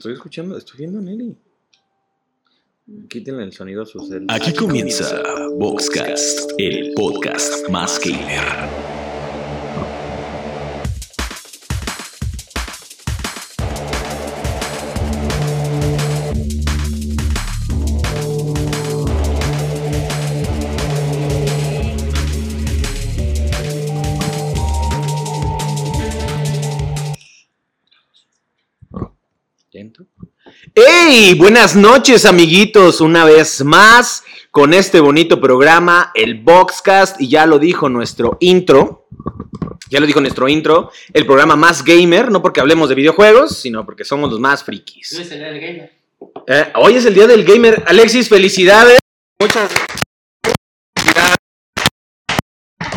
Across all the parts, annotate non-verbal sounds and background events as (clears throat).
Estoy escuchando, estoy viendo a Nelly. Quítenle el sonido a su cel. Aquí comienza Boxcast, el podcast más gamer. Buenas noches, amiguitos, una vez más con este bonito programa, el Boxcast, y ya lo dijo nuestro intro. Ya lo dijo nuestro intro, el programa más gamer, no porque hablemos de videojuegos, sino porque somos los más frikis. Luis, el del gamer. Eh, hoy es el día del gamer. Alexis, felicidades. Muchas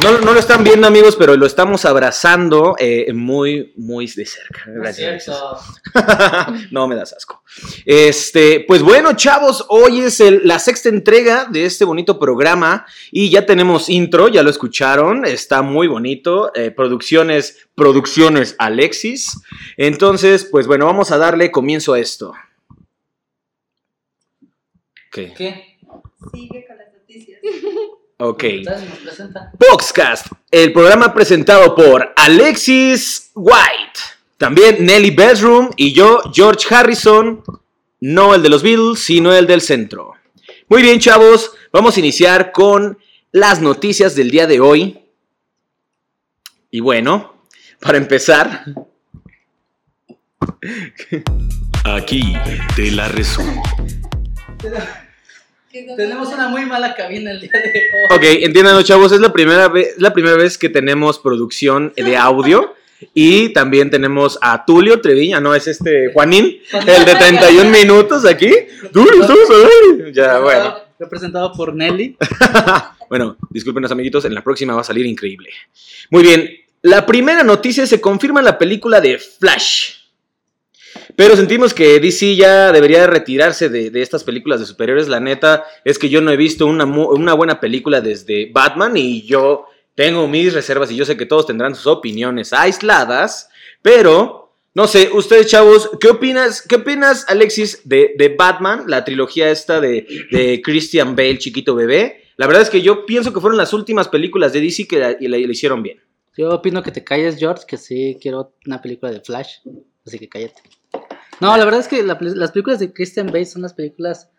no, no lo están viendo, amigos, pero lo estamos abrazando eh, muy, muy de cerca. No es Gracias. cierto. (laughs) no me das asco. Este, pues bueno, chavos, hoy es el- la sexta entrega de este bonito programa y ya tenemos intro, ya lo escucharon, está muy bonito. eh, producciones, producciones Alexis. Entonces, pues bueno, vamos a darle comienzo a esto. ¿Qué? ¿Qué? Sigue con las noticias. (laughs) Ok. Boxcast, el programa presentado por Alexis White, también Nelly Bedroom y yo, George Harrison, no el de los Beatles, sino el del centro. Muy bien, chavos, vamos a iniciar con las noticias del día de hoy. Y bueno, para empezar, Aquí te la resumo. Tenemos una muy mala cabina el día de hoy. ok, entiendan, chavos, es la primera vez, la primera vez que tenemos producción de audio. Y también tenemos a Tulio Treviña, no es este Juanín, el de 31 minutos aquí. Tulio, estamos al aire. Ya, bueno. Representado por Nelly. (laughs) Bueno, disculpen los amiguitos, en la próxima va a salir increíble. Muy bien, la primera noticia se confirma en la película de Flash. Pero sentimos que DC ya debería de retirarse de, de estas películas de superiores. La neta es que yo no he visto una, una buena película desde Batman y yo tengo mis reservas y yo sé que todos tendrán sus opiniones aisladas. Pero, no sé, ustedes chavos, ¿qué opinas, qué opinas Alexis, de, de Batman, la trilogía esta de, de Christian Bale, chiquito bebé? La verdad es que yo pienso que fueron las últimas películas de DC que la, la- la hicieron bien. Yo opino que te calles, George, que sí quiero una película de Flash. Así que cállate. No, la verdad es que la las películas de Christian Bale son las películas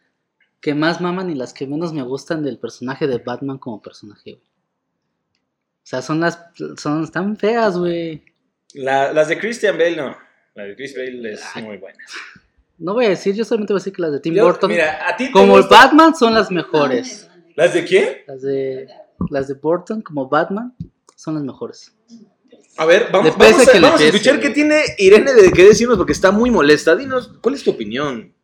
que más maman y las que menos me gustan del personaje de Batman como personaje, güey. O sea, son las. Son tan feas, güey. las de Christian Bale no. La de Chris Bale es Ay. muy buena. No voy a decir, yo solamente voy a decir que las de Tim Burton, mira, a ti te como el gusta- Batman, son las mejores. ¿Las de quién? Las de, las de Burton, como Batman, son las mejores. A ver, vamos, a, que vamos a escuchar qué tiene Irene de qué decirnos porque está muy molesta. Dinos, ¿cuál es tu opinión?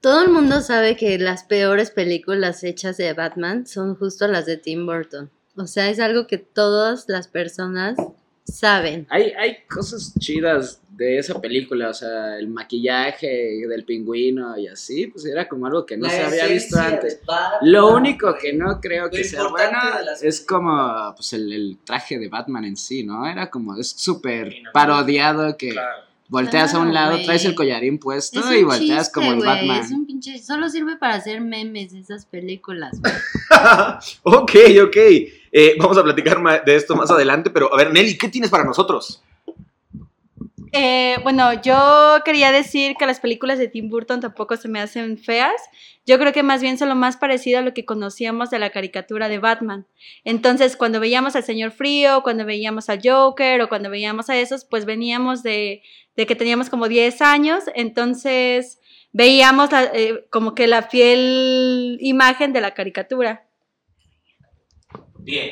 Todo el mundo sabe que las peores películas hechas de Batman son justo las de Tim Burton. O sea, es algo que todas las personas saben. Hay, hay cosas chidas de esa película, o sea, el maquillaje del pingüino y así, pues era como algo que no se había visto antes. Lo único que no creo que sea bueno es como pues, el, el traje de Batman en sí, ¿no? Era como, es súper parodiado que volteas a un lado, traes el collarín puesto Es y volteas chiste, como el Batman. Es un pinche... Solo sirve para hacer memes esas películas. güey. (laughs) ok, ok. Eh, vamos a platicar de esto más adelante, pero a ver, Nelly, ¿qué tienes para nosotros? Eh, bueno, yo quería decir que las películas de Tim Burton tampoco se me hacen feas. Yo creo que más bien son lo más parecido a lo que conocíamos de la caricatura de Batman. Entonces, cuando veíamos al Señor Frío, cuando veíamos al Joker o cuando veíamos a esos, pues veníamos de, que teníamos como 10 años. Entonces, veíamos eh, como que la fiel imagen de la caricatura. Bien.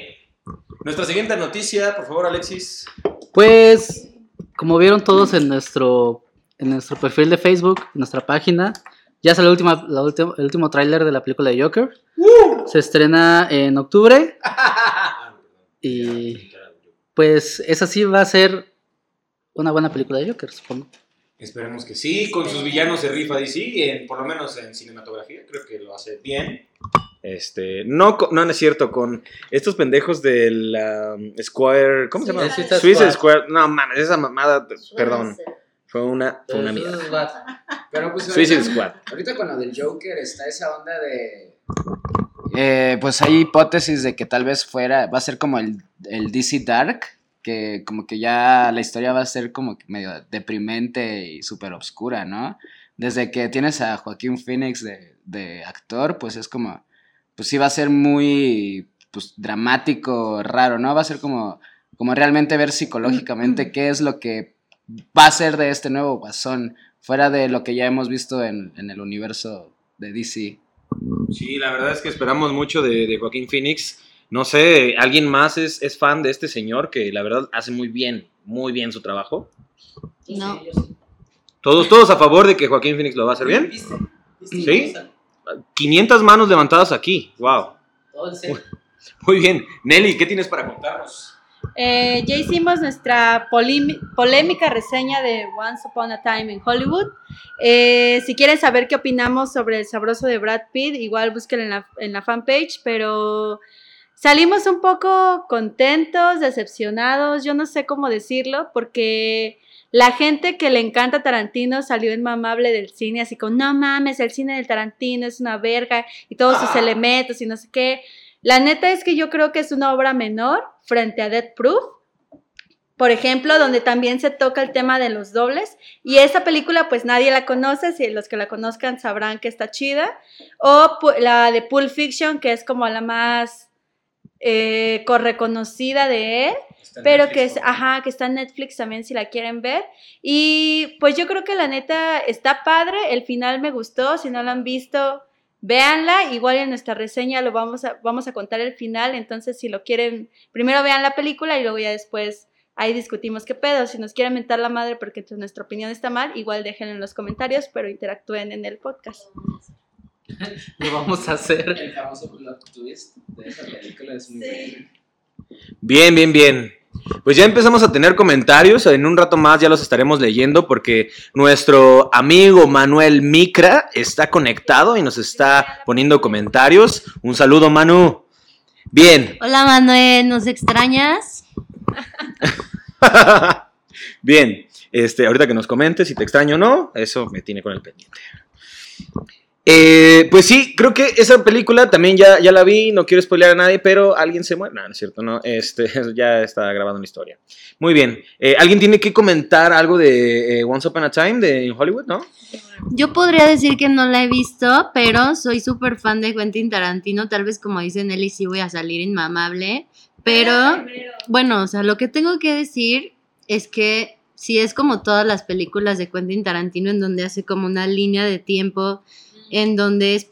Nuestra siguiente noticia, por favor, Alexis. Pues, como vieron todos en nuestro, en nuestro perfil de Facebook, en nuestra página, ya salió la última, la última- el último tráiler de la película de Joker. Se estrena en octubre. (laughs) Y pues esa sí va a ser una buena película de Joker, supongo. Esperemos que sí, con sus villanos se rifa DC, en, por lo menos en cinematografía, creo que lo hace bien. Este, no, no, no es cierto, con estos pendejos del um, Square, ¿cómo se llama? Suicide Suicide Squad. Square. No mames, esa mamada, perdón. Fue una, fue una mierda. what- Pero pues Suicide ahorita, Squad. ahorita con lo del Joker está esa onda de... Eh, pues hay hipótesis de que tal vez fuera, va a ser como el, el DC Dark, que como que ya la historia va a ser como que medio deprimente y súper obscura, ¿no? Desde que tienes a Joaquín Phoenix de, de actor, pues es como, pues sí va a ser muy, pues dramático, raro, ¿no? Va a ser como, como realmente ver psicológicamente qué es lo que va a ser de este nuevo guasón, fuera de lo que ya hemos visto en, en el universo de DC. Sí, la verdad es que esperamos mucho de, de Joaquín Phoenix. No sé, ¿alguien más es, es fan de este señor que la verdad hace muy bien, muy bien su trabajo? No. ¿Todos, todos a favor de que Joaquín Phoenix lo va a hacer bien? ¿Viste? ¿Viste? ¿Sí? 500 manos levantadas aquí. Wow. Todo en serio. (laughs) Muy bien. Nelly, ¿qué tienes para contarnos? Eh, ya hicimos nuestra polémica reseña de Once Upon a Time in Hollywood. Eh, si quieren saber qué opinamos sobre el sabroso de Brad Pitt, igual búsquenlo en la, en la fanpage, pero salimos un poco contentos, decepcionados, yo no sé cómo decirlo, porque la gente que le encanta Tarantino salió inmamable del cine, así como, no mames, el cine del Tarantino es una verga y todos sus elementos y no sé qué. La neta es que yo creo que es una obra menor frente a Death Proof, por ejemplo, donde también se toca el tema de los dobles. Y esa película, pues nadie la conoce, si los que la conozcan sabrán que está chida. O la de Pulp Fiction, que es como la más eh, reconocida de él, pero que es, ajá, que está en Netflix también si la quieren ver. Y pues yo creo que la neta está padre, el final me gustó, si no la han visto, véanla, igual en nuestra reseña lo vamos a, vamos a contar el final, entonces si lo quieren, primero vean la película y luego ya después ahí discutimos qué pedo, si nos quieren mentar la madre porque nuestra opinión está mal, igual déjenlo en los comentarios, pero interactúen en el podcast. Lo vamos a hacer. El famoso plot twist de esa película es muy bueno. Bien, bien, bien. Pues ya empezamos a tener comentarios. En un rato más ya los estaremos leyendo porque nuestro amigo Manuel Micra está conectado y nos está poniendo comentarios. Un saludo, Manu. Bien. Hola Manuel, ¿nos extrañas? (laughs) Bien. Este, ahorita que nos comentes si te extraño o no, eso me tiene con el pendiente. Eh, pues sí, creo que esa película también ya, ya la vi, no quiero spoilear a nadie, pero alguien se muere. No, no es cierto, no. Este, (laughs) ya está grabando una historia. Muy bien. Eh, ¿Alguien tiene que comentar algo de eh, Once Upon a Time de en Hollywood, no? Yo podría decir que no la he visto, pero soy súper fan de Quentin Tarantino. Tal vez como dice Nelly, sí voy a salir inmamable. Pero, bueno, o sea, lo que tengo que decir es que sí es como todas las películas de Quentin Tarantino en donde hace como una línea de tiempo, en donde es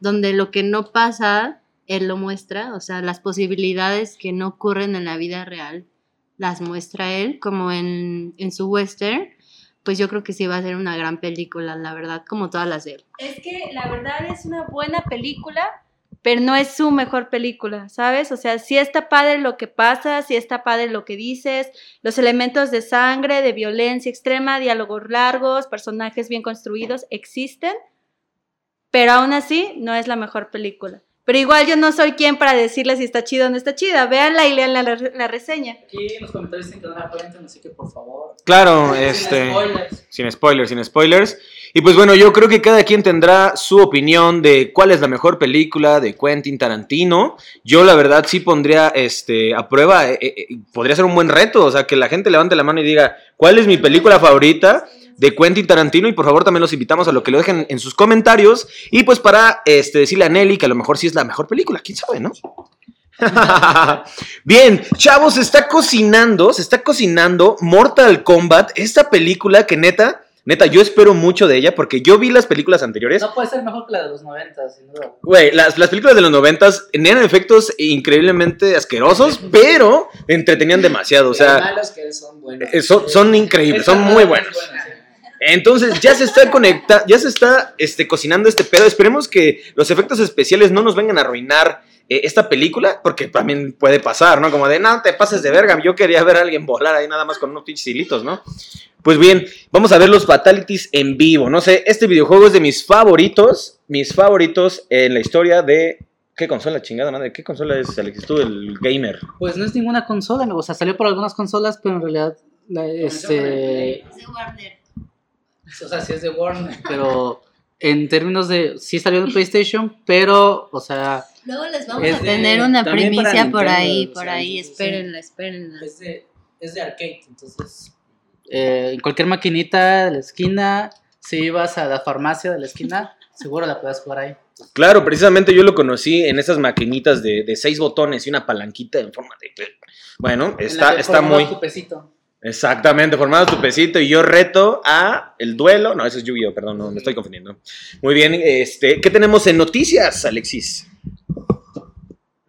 donde lo que no pasa, él lo muestra, o sea, las posibilidades que no ocurren en la vida real las muestra él, como en, en su western pues yo creo que sí va a ser una gran película, la verdad, como todas las de él. Es que la verdad es una buena película, pero no es su mejor película, ¿sabes? O sea, sí está padre lo que pasa, sí está padre lo que dices, los elementos de sangre, de violencia extrema, diálogos largos, personajes bien construidos existen, pero aún así no es la mejor película. Pero igual yo no soy quien para decirle si está chida o no está chida. Véanla y lean la, la reseña. Aquí en los comentarios dicen que no la cuenten, así que por favor. Claro, Sin este. spoilers. Sin spoilers, sin spoilers. Y pues bueno, yo creo que cada quien tendrá su opinión de cuál es la mejor película de Quentin Tarantino. Yo la verdad sí pondría este, a prueba, eh, eh, podría ser un buen reto, o sea, que la gente levante la mano y diga, ¿cuál es mi película favorita? De Quentin Tarantino y por favor también los invitamos a lo que lo dejen en sus comentarios y pues para este, decirle a Nelly que a lo mejor sí es la mejor película, quién sabe, ¿no? (laughs) Bien, chavos, se está cocinando, se está cocinando Mortal Kombat, esta película que neta, neta, yo espero mucho de ella porque yo vi las películas anteriores. No puede ser mejor que la de los 90, sin duda. Güey, las, las películas de los noventas tenían efectos increíblemente asquerosos, (laughs) pero entretenían demasiado, o sea, malos que son buenos. eh, son, son increíbles, son muy buenos. buena. Entonces ya se está conecta, ya se está este, cocinando este pedo. Esperemos que los efectos especiales no nos vengan a arruinar eh, esta película, porque también puede pasar, ¿no? Como de, no, te pases de verga, yo quería ver a alguien volar ahí nada más con unos pinches hilitos, ¿no? Pues bien, vamos a ver los Fatalities en vivo. No sé, este videojuego es de mis favoritos, mis favoritos en la historia de... ¿Qué consola chingada madre? ¿Qué consola es, Alex? Tú, el gamer. Pues no es ninguna consola, o sea, salió por algunas consolas, pero en realidad, la- este... De. (laughs) O sea, sí es de Warner, pero en términos de. Sí salió en PlayStation, pero, o sea, Luego les vamos a de- tener una también para primicia por Nintendo, ahí, por sea, ahí, sí, sí. espérenla, espérenla. es de, es de arcade, entonces. eh, en cualquier maquinita de la esquina, si ibas a la farmacia de la esquina, (laughs) seguro la puedes jugar ahí. Claro, precisamente yo lo conocí en esas maquinitas de, de seis botones y una palanquita en forma de... Bueno, está, está muy... tu pesito. Exactamente, formado tu pesito y yo reto a el duelo. No, eso es Yu-Gi-Oh, perdón, no, me estoy confundiendo. Muy bien, este, ¿qué tenemos en noticias, Alexis?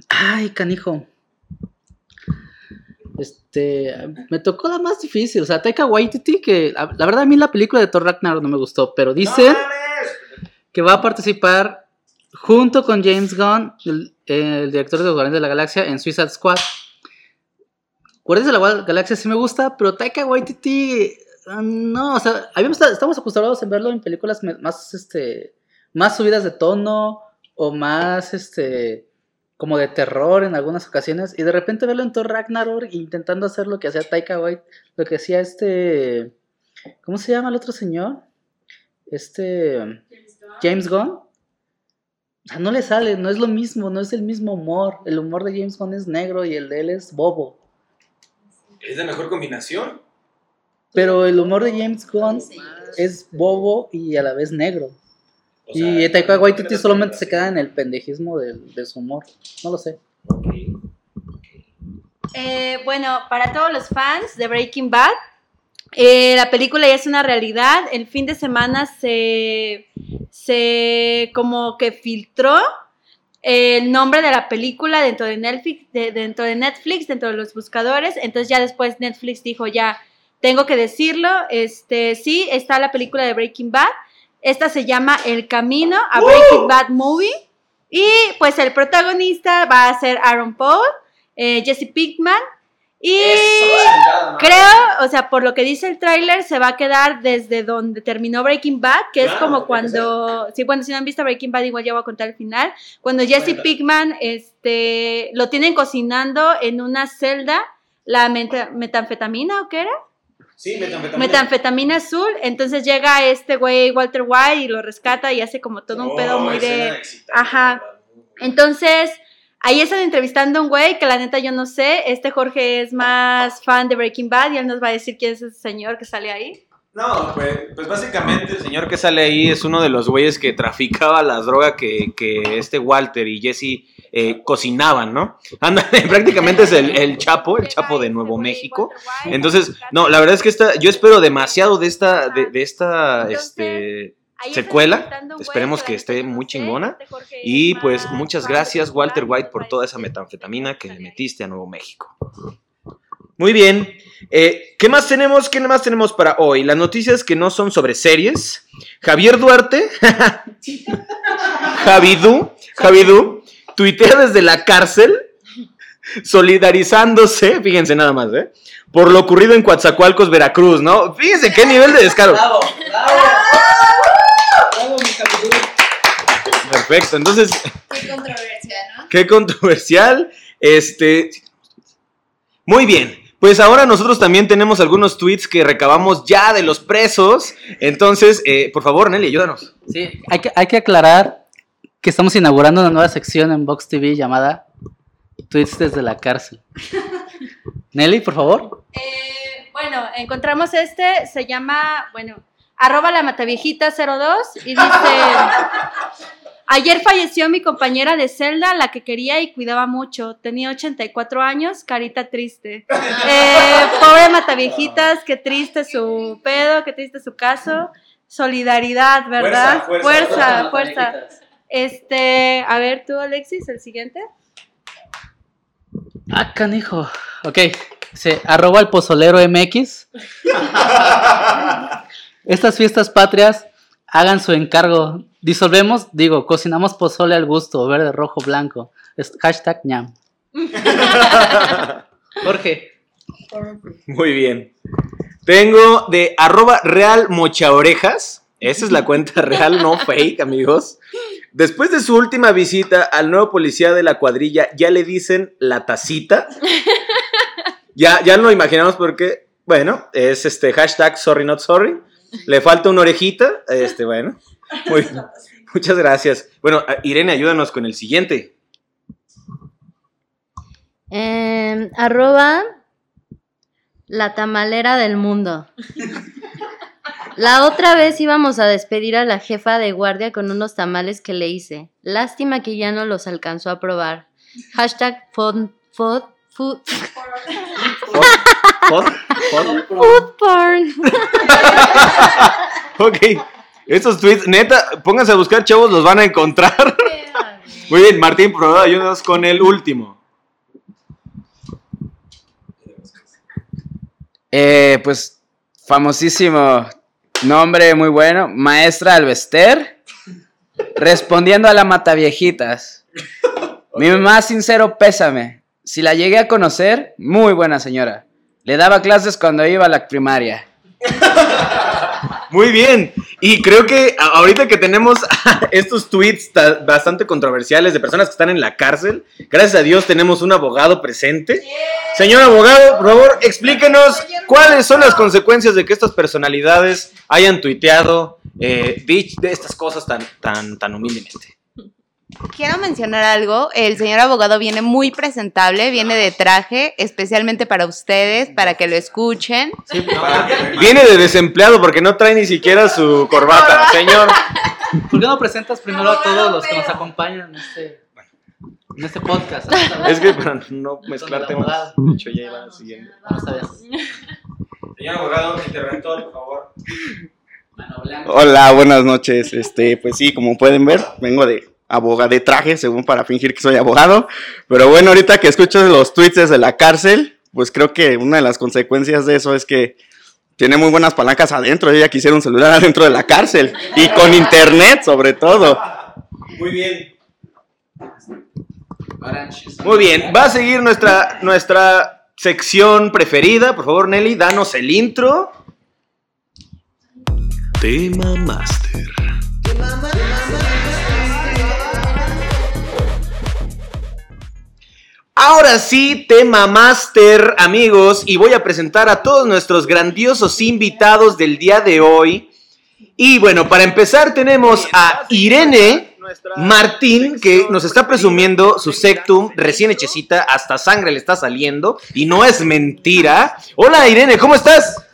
Ay, canijo. Este, me tocó la más difícil, o sea, Taika Waititi, que la, la verdad a mí la película de Thor Ragnarok no me gustó, pero dicen que va a participar junto con James Gunn, el, el director de los Guardianes de la Galaxia, en Suicide Squad. Guardianes de la Gal- Galaxia sí me gusta, pero Taika Waititi, ah, no, o sea, habíamos, estamos acostumbrados a verlo en películas más, este, más subidas de tono o más, este, como de terror en algunas ocasiones, y de repente verlo en Thor Ragnarok intentando hacer lo que hacía Taika Waititi, lo que hacía este, ¿cómo se llama el otro señor? Este, James Gunn. O sea, no le sale, no es lo mismo, no es el mismo humor. El humor de James Gunn es negro y el de él es bobo. ¿Es la mejor combinación? Pero el humor de James Gunn es bobo y a la vez negro. y Taika Waititi solamente se queda en el pendejismo del- de, su humor. No lo sé. Eh, bueno, para todos los fans de Breaking Bad, eh, la película ya es una realidad. El fin de semana se, se como que filtró el nombre de la película dentro de Netflix, de- dentro de Netflix, dentro de los buscadores. Entonces ya después Netflix dijo ya tengo que decirlo. Este sí está la película de Breaking Bad. Esta se llama El Camino a Breaking Bad Movie. Y pues el protagonista va a ser Aaron Paul, eh, Jesse Pinkman. Y creo, o sea, por lo que dice el tráiler, se va a quedar desde donde terminó Breaking Bad, que es como cuando, sí, bueno, si no han visto Breaking Bad, igual ya voy a contar el final. Cuando Jesse. Pinkman, este, lo tienen cocinando en una celda, la meta- metanfetamina, ¿o qué era? Sí, metanfetamina. Metanfetamina azul, entonces llega este güey Walter White y lo rescata y hace como todo un pedo Oh, muy de... Ajá. Entonces, ahí están entrevistando a un güey que la neta yo no sé. Este Jorge es más fan de Breaking Bad y él nos va a decir quién es ese señor que sale ahí. No, pues, pues básicamente el señor que sale ahí es uno de los güeyes que traficaba las drogas que, que este Walter y Jesse eh, cocinaban, ¿no? (laughs) Anda, prácticamente es el, el Chapo, el Chapo de Nuevo México. Entonces, no, la verdad es que esta, yo espero demasiado de esta, de, de esta, este, secuela. Esperemos que esté muy chingona. Y es pues muchas gracias Walter White por toda esa metanfetamina que le metiste a Nuevo México. Muy bien. Eh, ¿Qué más tenemos? ¿Qué más tenemos para hoy? Las noticias que no son sobre series. Javier Duarte, (laughs) Javidú, Javidú, tuitea desde la cárcel solidarizándose, fíjense nada más, ¿eh? Por lo ocurrido en Coatzacoalcos, Veracruz, ¿no? Fíjense qué nivel de descaro. ¡Bravo! ¡Bravo, mi capitán! Perfecto, entonces, (laughs) Qué controversia, ¿no? Qué controversial. Este. Muy bien. Pues ahora nosotros también tenemos algunos tweets que recabamos ya de los presos. Entonces, eh, por favor, Nelly, ayúdanos. Sí, hay que, hay que aclarar que estamos inaugurando una nueva sección en Vox TV llamada Tweets desde la cárcel. (laughs) Nelly, por favor. Eh, bueno, encontramos este, se llama, bueno, arroba la mataviejita 02 y dice, (laughs) ayer falleció mi compañera de celda, la que quería y cuidaba mucho, tenía 84 años, carita triste. (laughs) Eh, pobre mataviejitas, qué triste su pedo, qué triste su caso. Solidaridad, ¿verdad? Fuerza, fuerza, fuerza. Este, a ver tú, Alexis, el siguiente. Ah, canijo. Ok. Se arroba el pozolero MX. (laughs) Estas fiestas patrias hagan su encargo. Disolvemos, digo, cocinamos pozole al gusto, verde, rojo, blanco. Es hashtag ñam. (laughs) Jorge. Muy bien. Tengo de arroba real mochaorejas. Esa es la cuenta real, no fake, amigos. Después de su última visita al nuevo policía de la cuadrilla, ya le dicen la tacita. Ya, ya lo imaginamos porque, bueno, es este hashtag sorry not sorry. Le falta una orejita. Este, bueno. (laughs) Muy. Muchas gracias. Bueno, Irene, ayúdanos con el siguiente. Em, arroba la tamalera del mundo. La otra vez íbamos a despedir a la jefa de guardia con unos tamales que le hice. Lástima que ya no los alcanzó a probar. Hashtag food, food, food, ¿Pod? ¿Pod? food porn. (laughs) Ok. Estos tweets, neta, pónganse a buscar, chavos, los van a encontrar. (laughs) Muy bien, Martín, por favor, ayúdanos con el último. Eh, pues famosísimo nombre muy bueno, Maestra Alvester, respondiendo a la mataviejitas. Mi más sincero pésame. Si la llegué a conocer, muy buena señora. Le daba clases cuando iba a la primaria. Muy bien. Y creo que ahorita que tenemos (laughs) estos tweets ta- bastante controversiales de personas que están en la cárcel, gracias a Dios tenemos un abogado presente. Señor abogado, por favor, explíquenos cuáles son las consecuencias de que estas personalidades hayan tuiteado, eh, dicho de estas cosas tan, tan, tan humildemente. Quiero mencionar algo. El señor abogado viene muy presentable, viene de traje, especialmente para ustedes, para que lo escuchen. Viene de desempleado porque no trae ni siquiera su corbata. Señor, ¿Por qué no presentas primero a todos los que nos acompañan en este, en este podcast? (laughs) es que para no mezclar temas, de hecho ya iba siguiendo. Señor abogado, interventor, por favor. Hola, buenas noches. Este, pues sí, como pueden ver, vengo de abogado de traje, según para fingir que soy abogado. Pero bueno, ahorita que escucho los tweets desde la cárcel, pues creo que una de las consecuencias de eso es que tiene muy buenas palancas adentro. Ella quisiera un celular (laughs) adentro de la cárcel y con internet, sobre todo. Muy bien. Muy bien, va a seguir nuestra, nuestra sección preferida. Por favor, Nelly, danos el intro. Tema Master. Ahora sí, tema máster, amigos, y voy a presentar a todos nuestros grandiosos invitados del día de hoy. Y bueno, para empezar tenemos a Irene Martín, que nos está presumiendo su sectum recién hechecita, hasta sangre le está saliendo, y no es mentira. Hola Irene, ¿cómo estás?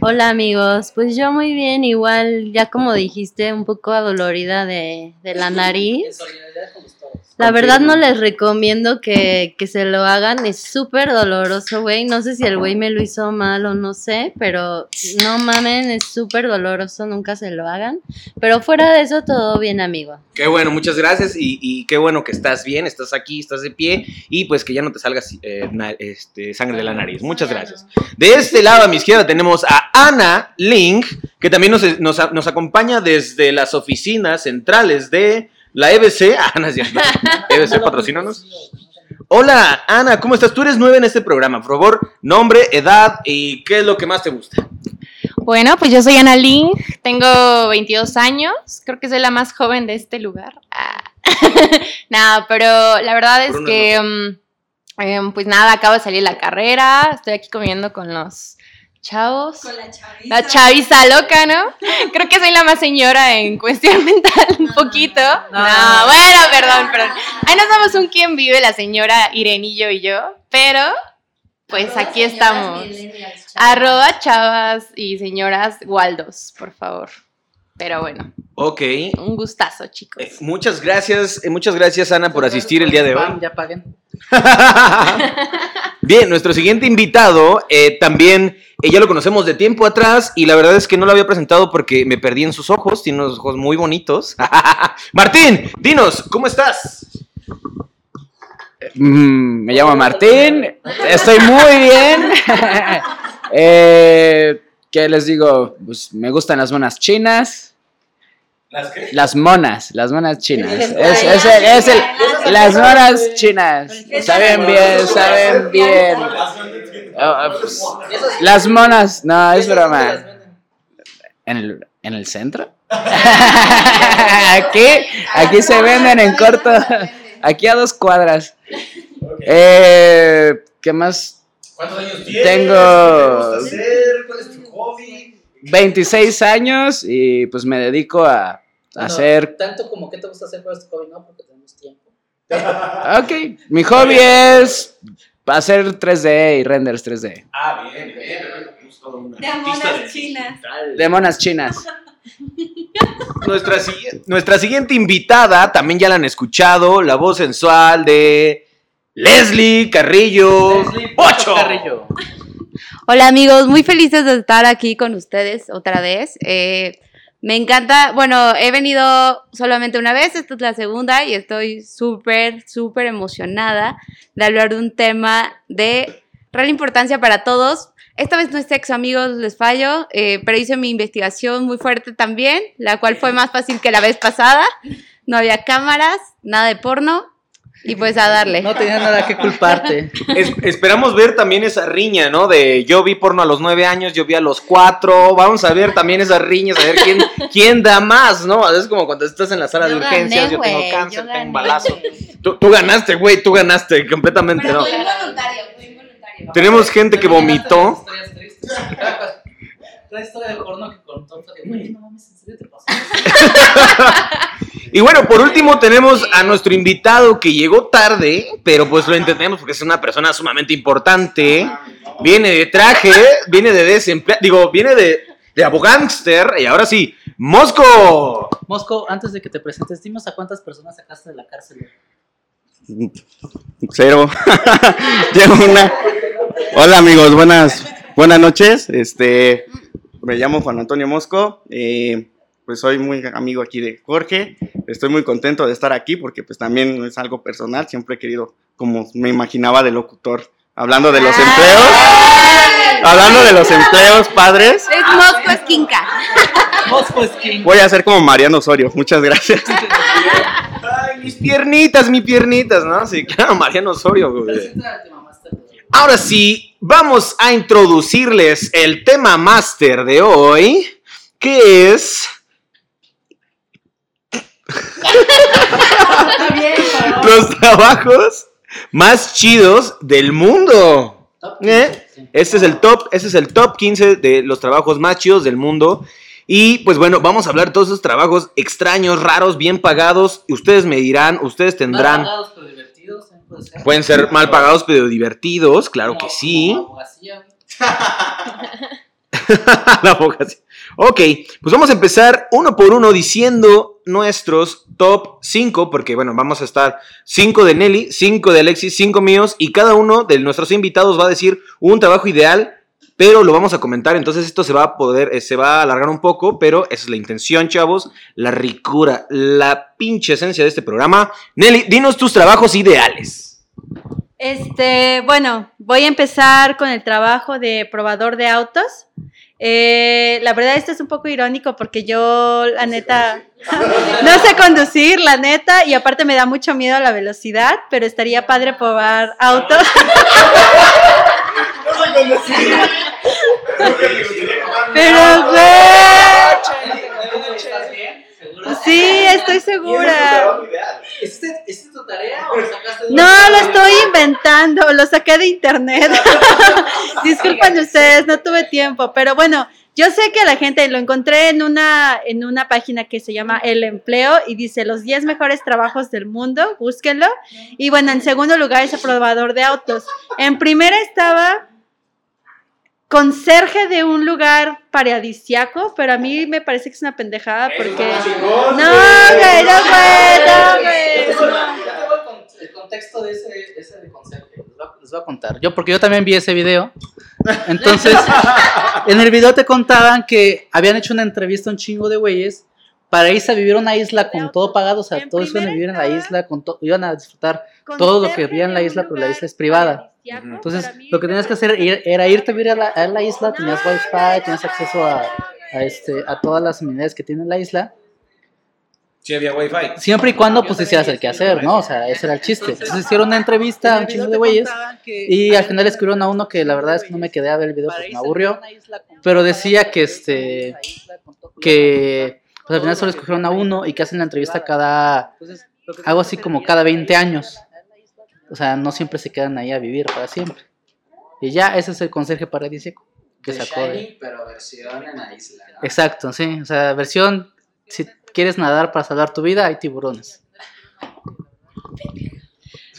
Hola amigos, pues yo muy bien, igual ya como dijiste, un poco adolorida de, de la nariz. La verdad no les recomiendo que, que se lo hagan, es súper doloroso, güey. No sé si el güey me lo hizo mal o no sé, pero no mamen, es súper doloroso, nunca se lo hagan. Pero fuera de eso, todo bien, amigo. Qué bueno, muchas gracias y, y qué bueno que estás bien, estás aquí, estás de pie y pues que ya no te salga eh, este, sangre de la nariz. Muchas gracias. De este lado a mi izquierda tenemos a Ana Link, que también nos, nos, nos acompaña desde las oficinas centrales de la EBC. (laughs) Ah, no es cierto. (laughs) EBC, patrocínanos. Hola, Ana, ¿cómo estás? Tú eres nueva en este programa. Por favor, nombre, edad y qué es lo que más te gusta. Bueno, pues yo soy Ana Ling, tengo 22 años, creo que soy la más joven de este lugar. Ah. (laughs) nada, pero la verdad es que, mm, em, pues nada, acabo de salir de la carrera, estoy aquí comiendo con los chavos. Con la chaviza. La chaviza loca, ¿no? (laughs) Creo que soy la más señora en cuestión (laughs) mental, un poquito. No, no. bueno, perdón, perdón. Ahí nos damos un quién vive, la señora Irenillo y yo, pero pues aquí estamos. Arroba chavas y señoras Waldos, por favor. Pero bueno, Ok. un gustazo, chicos. Eh, muchas gracias, eh, muchas gracias Ana por asistir el día de hoy. Ya paguen. (laughs) Bien, nuestro siguiente invitado eh, también, eh, ya lo conocemos de tiempo atrás y la verdad es que no lo había presentado porque me perdí en sus ojos, tiene unos ojos muy bonitos. (laughs) Martín, dinos, ¿cómo estás? Mm, me llamo Martín, estoy muy bien. (laughs) Eh, ¿Qué les digo? Pues me gustan las monas chinas. ¿Las qué? Las monas, las monas chinas. Es, es el- es el- las monas chinas. Saben bien, saben bien. Pues, las monas, no, es broma. ¿En el, en el centro? (laughs) aquí, aquí se venden en corto. Aquí a dos cuadras. Eh, ¿Qué más? ¿Cuántos años tienes? Tengo-. ¿Cuál es tu hobby? 26 años y pues me dedico a, hacer... Tanto como que te gusta hacer por este hobby, no, porque tenemos tiempo. (laughs) Ok, mi hobby es hacer 3D y renders 3D. Ah, bien, bien. De monas chinas. De monas chinas. Nuestra, nuestra siguiente invitada, también ya la han escuchado, la voz sensual de Leslie Carrillo. ¡Ocho! Carrillo. Hola amigos, muy felices de estar aquí con ustedes otra vez. Eh, me encanta, bueno, he venido solamente una vez, esta es la segunda y estoy súper, súper emocionada de hablar de un tema de real importancia para todos. Esta vez no es sexo, amigos, les fallo, eh, pero hice mi investigación muy fuerte también, la cual fue más fácil que la vez pasada. No había cámaras, nada de porno y pues a darle. No tenía nada que culparte. (laughs) Es- esperamos ver también esa riña, ¿no? De yo vi porno a los nueve años, yo vi a los cuatro. Vamos a ver también esas riñas, a ver quién, (laughs) quién da más, ¿no? Es como cuando estás en la sala de urgencias, gané, yo tengo cáncer, yo tengo un balazo. (laughs) Tú, tú ganaste, güey, tú ganaste completamente, ¿no? involuntario, fue involuntario. Tenemos gente que vomitó. La historia de porno que contó fue de, güey, no mames, ¿en serio te pasó? (laughs) Y bueno, por último tenemos a nuestro invitado que llegó tarde, pero pues lo entendemos porque es una persona sumamente importante. Viene de traje, viene de desempleado, digo, viene de, de abogánster y ahora sí, Mosco. Mosco, antes de que te presentes, dinos a cuántas personas sacaste de la cárcel. Cero. (laughs) Llevo una. Hola amigos, buenas, buenas noches. Este, me llamo Juan Antonio Mosco. eh, pues soy muy amigo aquí de Jorge. Estoy muy contento de estar aquí porque pues también es algo personal. Siempre he querido, como me imaginaba de locutor, hablando de los empleos. Hablando de los empleos, padres. Es Mosco Esquinca. Mosco es king. Voy a ser como Mariano Osorio. Muchas gracias. (laughs) Ay, mis piernitas, mis piernitas, ¿no? Sí, claro, Mariano Osorio, güey. Ahora sí, vamos a introducirles el tema máster de hoy, que es bien, los trabajos más chidos del mundo. ¿Eh? Este es el top, este es el top 15 de los trabajos más chidos del mundo. Y pues bueno, vamos a hablar de todos esos trabajos extraños, raros, bien pagados. Y ustedes me dirán, ustedes tendrán, pagados, puede ser. pueden ser mal pagados pero divertidos, claro que sí. güey. (laughs) la abogacía. Ok, pues vamos a empezar uno por uno diciendo nuestros top 5, porque bueno, vamos a estar 5 de Nelly, 5 de Alexis, 5 míos, y cada uno de nuestros invitados va a decir un trabajo ideal, pero lo vamos a comentar, entonces esto se va a poder, eh, se va a alargar un poco, pero esa es la intención, chavos, la ricura, la pinche esencia de este programa. Nelly, dinos tus trabajos ideales. Este, bueno, voy a empezar con el trabajo de probador de autos. Eh, la verdad, esto es un poco irónico porque yo, la neta, (laughs) no sé conducir, la neta, y aparte me da mucho miedo la velocidad, pero estaría padre probar autos. (laughs) pero, güey, ¿Estás bien? ¿Segura? sí, estoy segura. ¿Este, ¿Esta es tu tarea o lo sacaste de No, lo estoy inventando, lo saqué de internet. (laughs) Disculpen ustedes, no tuve tiempo, pero bueno, yo sé que la gente lo encontré en una en una página que se llama El Empleo y dice los 10 mejores trabajos del mundo, búsquenlo. Y bueno, en segundo lugar es aprobador de autos. En primera estaba conserje de un lugar paradisiaco, pero a mí me parece que es una pendejada porque no, güey, no, güey, no, güey. El contexto de ese, ese de concepto. Les voy, a, contar. Yo, porque yo también vi ese video. Entonces, (laughs) en el video te contaban que habían hecho una entrevista a un chingo de güeyes para irse a vivir a una isla con todo pagado. O sea, todos iban a vivir en la isla, con to- iban a disfrutar todo lo que había en la isla, pero la isla es privada. Entonces, lo que tenías que hacer ir- era irte a vivir a la, a la isla, tenías wifi, tenías acceso a, a este, a todas las amenidades que tiene la isla. Sí, había wifi. Siempre y cuando pues hicieras el quehacer, ¿no? O sea, ese era el chiste. Entonces hicieron una entrevista a un chingo de güeyes y al final escribieron a uno que la verdad es que no me quedé a ver el video porque me aburrió. Pero decía que este que pues al final solo escogieron a uno y que hacen la entrevista cada algo así como cada 20 años. O sea, no siempre se quedan ahí a vivir para siempre. Y ya, ese es el conserje paradisíaco. que The sacó. de- Shining, pero versión en la isla. ¿no? Exacto, sí. O sea, versión, si quieres nadar para salvar tu vida, hay tiburones.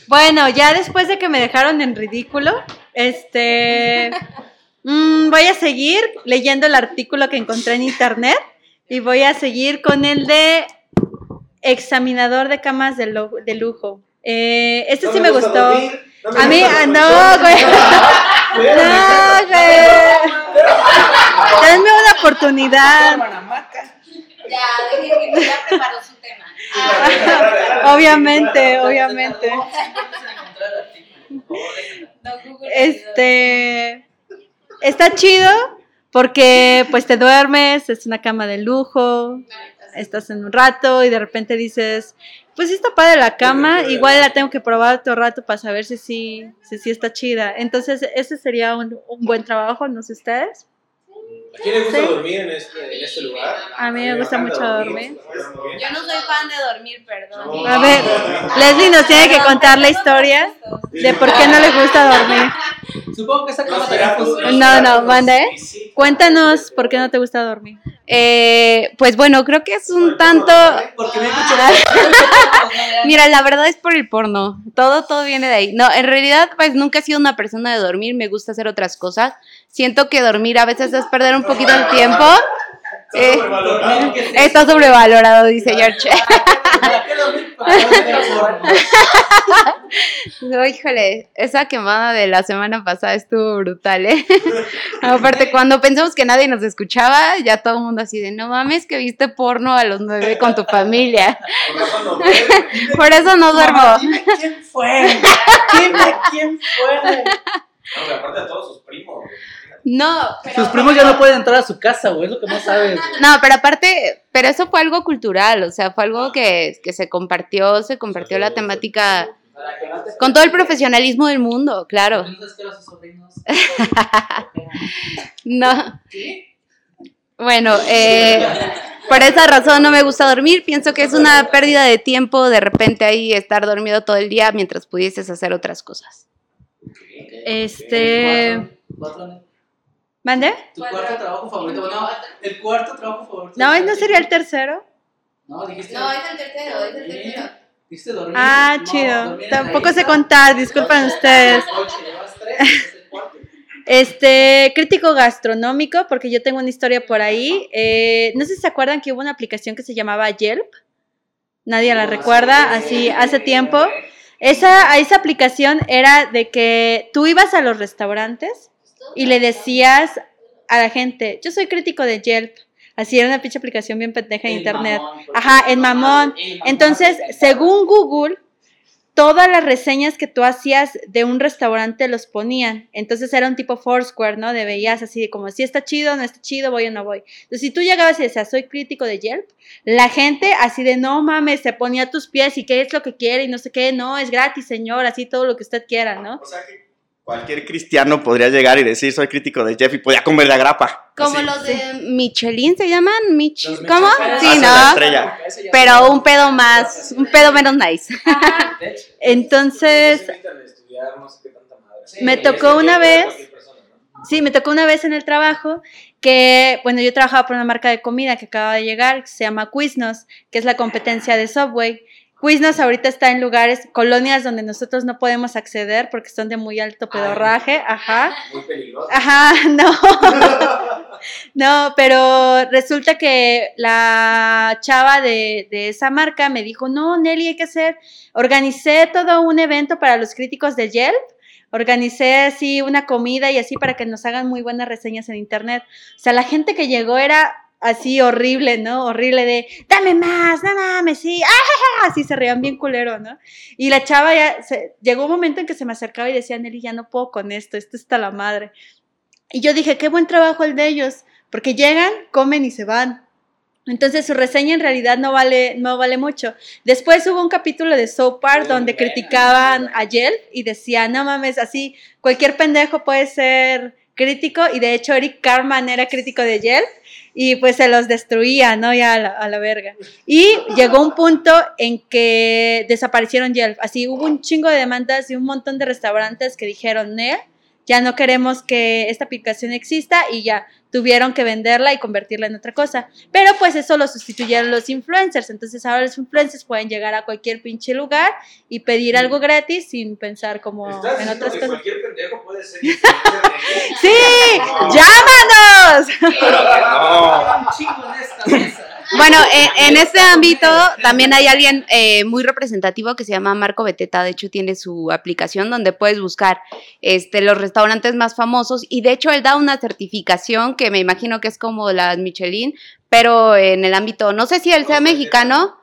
Bueno, ya después de que me dejaron en ridículo, este, mm, voy a seguir leyendo el artículo que encontré en internet y voy a seguir con el de examinador de camas de, de lujo. Eh, este sí me gustó. A mí, ah, no, güey. (laughs) No, güey. Denme una oportunidad. Ya, ya preparó su tema. Obviamente, obviamente. Este está chido porque pues te duermes, es una cama de lujo, estás en un rato y de repente dices, pues sí está padre la cama, igual la tengo que probar otro rato para saber si sí, si sí está chida. Entonces ese sería un, un buen trabajo, no sé ustedes. ¿A quién le gusta Sí. dormir en este, en este lugar? A mí me gusta mucho dormir. Yo no soy fan de dormir, perdón. A ver, Leslie nos tiene que contar la historia de por qué no le gusta dormir. (laughs) Supongo que esa cama No, no, mande. Cuéntanos por qué no te gusta dormir. Eh, pues bueno, creo que es un tanto. Porque me (laughs) (laughs) Mira, la verdad es por el porno. Todo, todo viene de ahí. No, en realidad, pues nunca he sido una persona de dormir. Me gusta hacer otras cosas. Siento que dormir a veces es perder un poquito el tiempo. Eh, está sobrevalorado, dice George. (laughs) No, híjole, esa quemada de la semana pasada estuvo brutal, ¿eh? (laughs) Aparte, cuando pensamos que nadie nos escuchaba, ya todo el mundo así de, no mames que viste porno a los nueve con tu familia. (laughs) Por eso no duermo. quién fue. Dime quién fue. No, aparte de todos sus primos. güey. No, Sus primos ya no pueden entrar a su casa, güey, es lo que (laughs) no sabes. güey. no, pero aparte, pero eso fue algo cultural, o sea, fue algo que, que se compartió, se compartió la temática con todo el profesionalismo del mundo, claro. (laughs) No. Bueno, eh, por esa razón no me gusta dormir. Pienso que es una pérdida de tiempo de repente ahí estar dormido todo el día mientras pudieses hacer otras cosas. Este. ¿Mande? ¿Tu cuarto trabajo favorito? No, el cuarto trabajo favorito. No, ¿no sería el tercero? No, dijiste. es el tercero, es el tercero. Dijiste dormir. Ah, No, chido. dormir Tampoco sé contar, disculpen ustedes. Este, crítico gastronómico, porque yo tengo una historia por ahí. Eh, no sé si se acuerdan que hubo una aplicación que se llamaba Yelp. Nadie la recuerda, así hace tiempo. Esa, esa aplicación era de que tú ibas a los restaurantes y le decías a la gente, yo soy crítico de Yelp. Así era una pinche aplicación bien pendeja en El internet. mamón, Ajá, en mamón. El mamón. Entonces, según Google, todas las reseñas que tú hacías de un restaurante los ponían. Entonces era un tipo Foursquare, ¿no? De veías así de como si está chido, no está chido, voy o no voy. Entonces, si tú llegabas y decías, soy crítico de Yelp, la gente así de no mames, se ponía a tus pies y qué es lo que quiere y no sé qué, no, es gratis, señor, así todo lo que usted quiera, ¿no? O sea que cualquier cristiano podría llegar y decir soy crítico de Jeff y podía comer de agrapa. Como Así. los de Michelin se llaman, Mich Los ¿cómo? Michelin. Sí, la ¿no? Pero un pedo más, un pedo menos nice. (laughs) Entonces. Me tocó una vez-. Sí, me tocó una vez en el trabajo que, bueno, yo trabajaba por una marca de comida que acaba de llegar, que se llama Quiznos, que es la competencia de Subway. Quiznos ahorita está en lugares, colonias donde nosotros no podemos acceder porque son de muy alto pedorraje, ajá. Muy peligroso. Ajá, (laughs) no. No, pero resulta que la chava de, de esa marca me dijo, no, Nelly, hay que hacer, organicé todo un evento para los críticos de Yelp, organicé así una comida y así para que nos hagan muy buenas reseñas en internet. O sea, la gente que llegó era así horrible, ¿no? Horrible de, dame más, no mames, sí, ¡ah! así se reían bien culero, ¿no? Y la chava ya, se- llegó un momento en que se me acercaba y decía, Nelly, ya no puedo con esto, esto está la madre. Y yo dije, qué buen trabajo el de ellos, porque llegan, comen y se van. Entonces su reseña en realidad no vale, no vale mucho. Después hubo un capítulo de South Park donde criticaban a Yelp y decían, no mames, así cualquier pendejo puede ser crítico y de hecho Eric Carman era crítico de Yelp y pues se los destruía, ¿no? Ya a la, a la verga. Y llegó un punto en que desaparecieron Yelp. Así hubo un chingo de demandas y un montón de restaurantes que dijeron, "Ne, ya no queremos que esta aplicación exista y ya tuvieron que venderla y convertirla en otra cosa. Pero pues eso lo sustituyeron los influencers, entonces ahora los influencers pueden llegar a cualquier pinche lugar y pedir algo gratis sin pensar como Estás en otras que cosas. cualquier pendejo puede ser? (laughs) ¡Sí! ¡Llámanos! Claro que no. Bueno, en, en este ámbito también hay alguien eh, muy representativo que se llama Marco Beteta. De hecho, tiene su aplicación donde puedes buscar este, los restaurantes más famosos. Y de hecho, él da una certificación que me imagino que es como la Michelin, pero en el ámbito, no sé si él sea mexicano.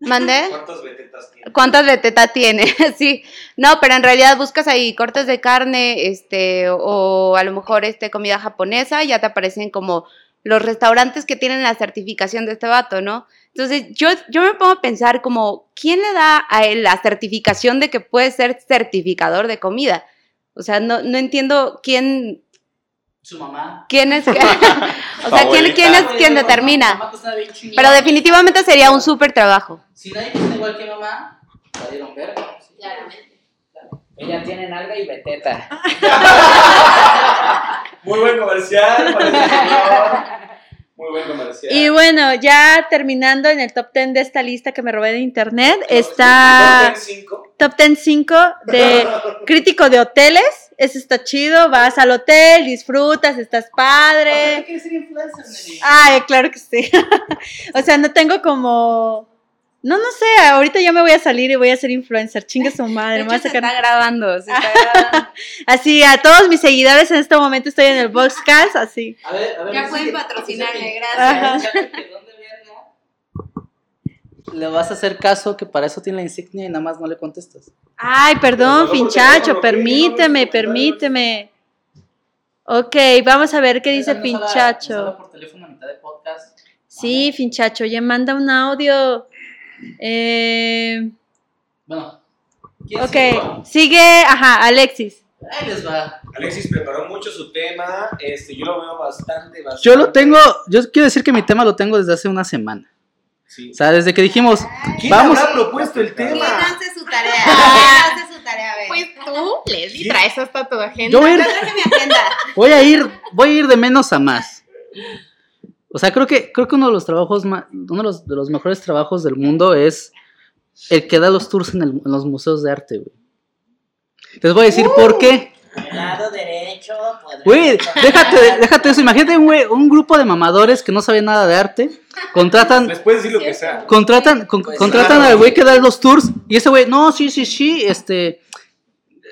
¿Mande? ¿Cuántas vetetas tiene? ¿Cuántas de teta tiene? (laughs) sí. No, pero en realidad buscas ahí cortes de carne, este, o a lo mejor este comida japonesa, y ya te aparecen como los restaurantes que tienen la certificación de este vato, ¿no? Entonces, yo, yo me pongo a pensar como, ¿quién le da a él la certificación de que puede ser certificador de comida? O sea, no, no entiendo quién, Su mamá. quién es, (laughs) (laughs) o sea, quién, quién es quien Mamá determina. bien chingón. Pero definitivamente sería un súper trabajo. Si nadie cocina igual que mamá, la dieron verga. sí. Ella tiene nalga y beteta. (laughs) Muy buen comercial. (laughs) Muy buen comercial. Y bueno, ya terminando en el top 10 de esta lista que me robé de internet, está Top 5. top 10 5 de (laughs) crítico de hoteles. Ese está chido, vas al hotel, disfrutas, estás padre. quieres ser influencer? Ay, claro que sí. (laughs) o sea, no tengo como... No, no sé, ahorita ya me voy a salir y voy a ser influencer. Chingue su madre. De me voy a hecho, se sacar- está grabando, se está (laughs) grabando. Así, a todos mis seguidores en este momento estoy en el Boxcast, así. A ver, a ver. Ya pueden que- gracias. Le vas a hacer caso que para eso tiene la insignia y nada más no le contestas. Ay, perdón, pinchacho, permíteme, permíteme. Ok, vamos a ver qué dice podcast. Sí, pinchacho, ya manda un audio. Eh, Bueno. ¿quién ok, sigue? sigue, ajá, Alexis. Ahí les va. Alexis preparó mucho su tema. Este, yo lo veo bastante, bastante. Yo lo tengo, yo quiero decir que mi tema lo tengo desde hace una semana. Sí. O sea, desde que dijimos, ¿Quién vamos, habrá propuesto el tema? hace su tarea? (laughs) ¿Quién hace su tarea? A ver. Pues tú, Leslie, traes hasta tu agenda. yo voy a ir, voy a ir, voy a ir de menos a más. O sea, creo que, creo que uno de los trabajos más, uno de los, de los mejores trabajos del mundo es el que da los tours en, el- en los museos de arte, güey. Les voy a decir por qué. lado derecho. podrá- Güey, déjate, déjate eso. Imagínate un, güey, un grupo de mamadores que no saben nada de arte. Contratan, Les puedes decir lo que sea. contratan, con- Pues contratan claro. al güey que da los tours. Y ese güey, no, sí, sí, sí, este.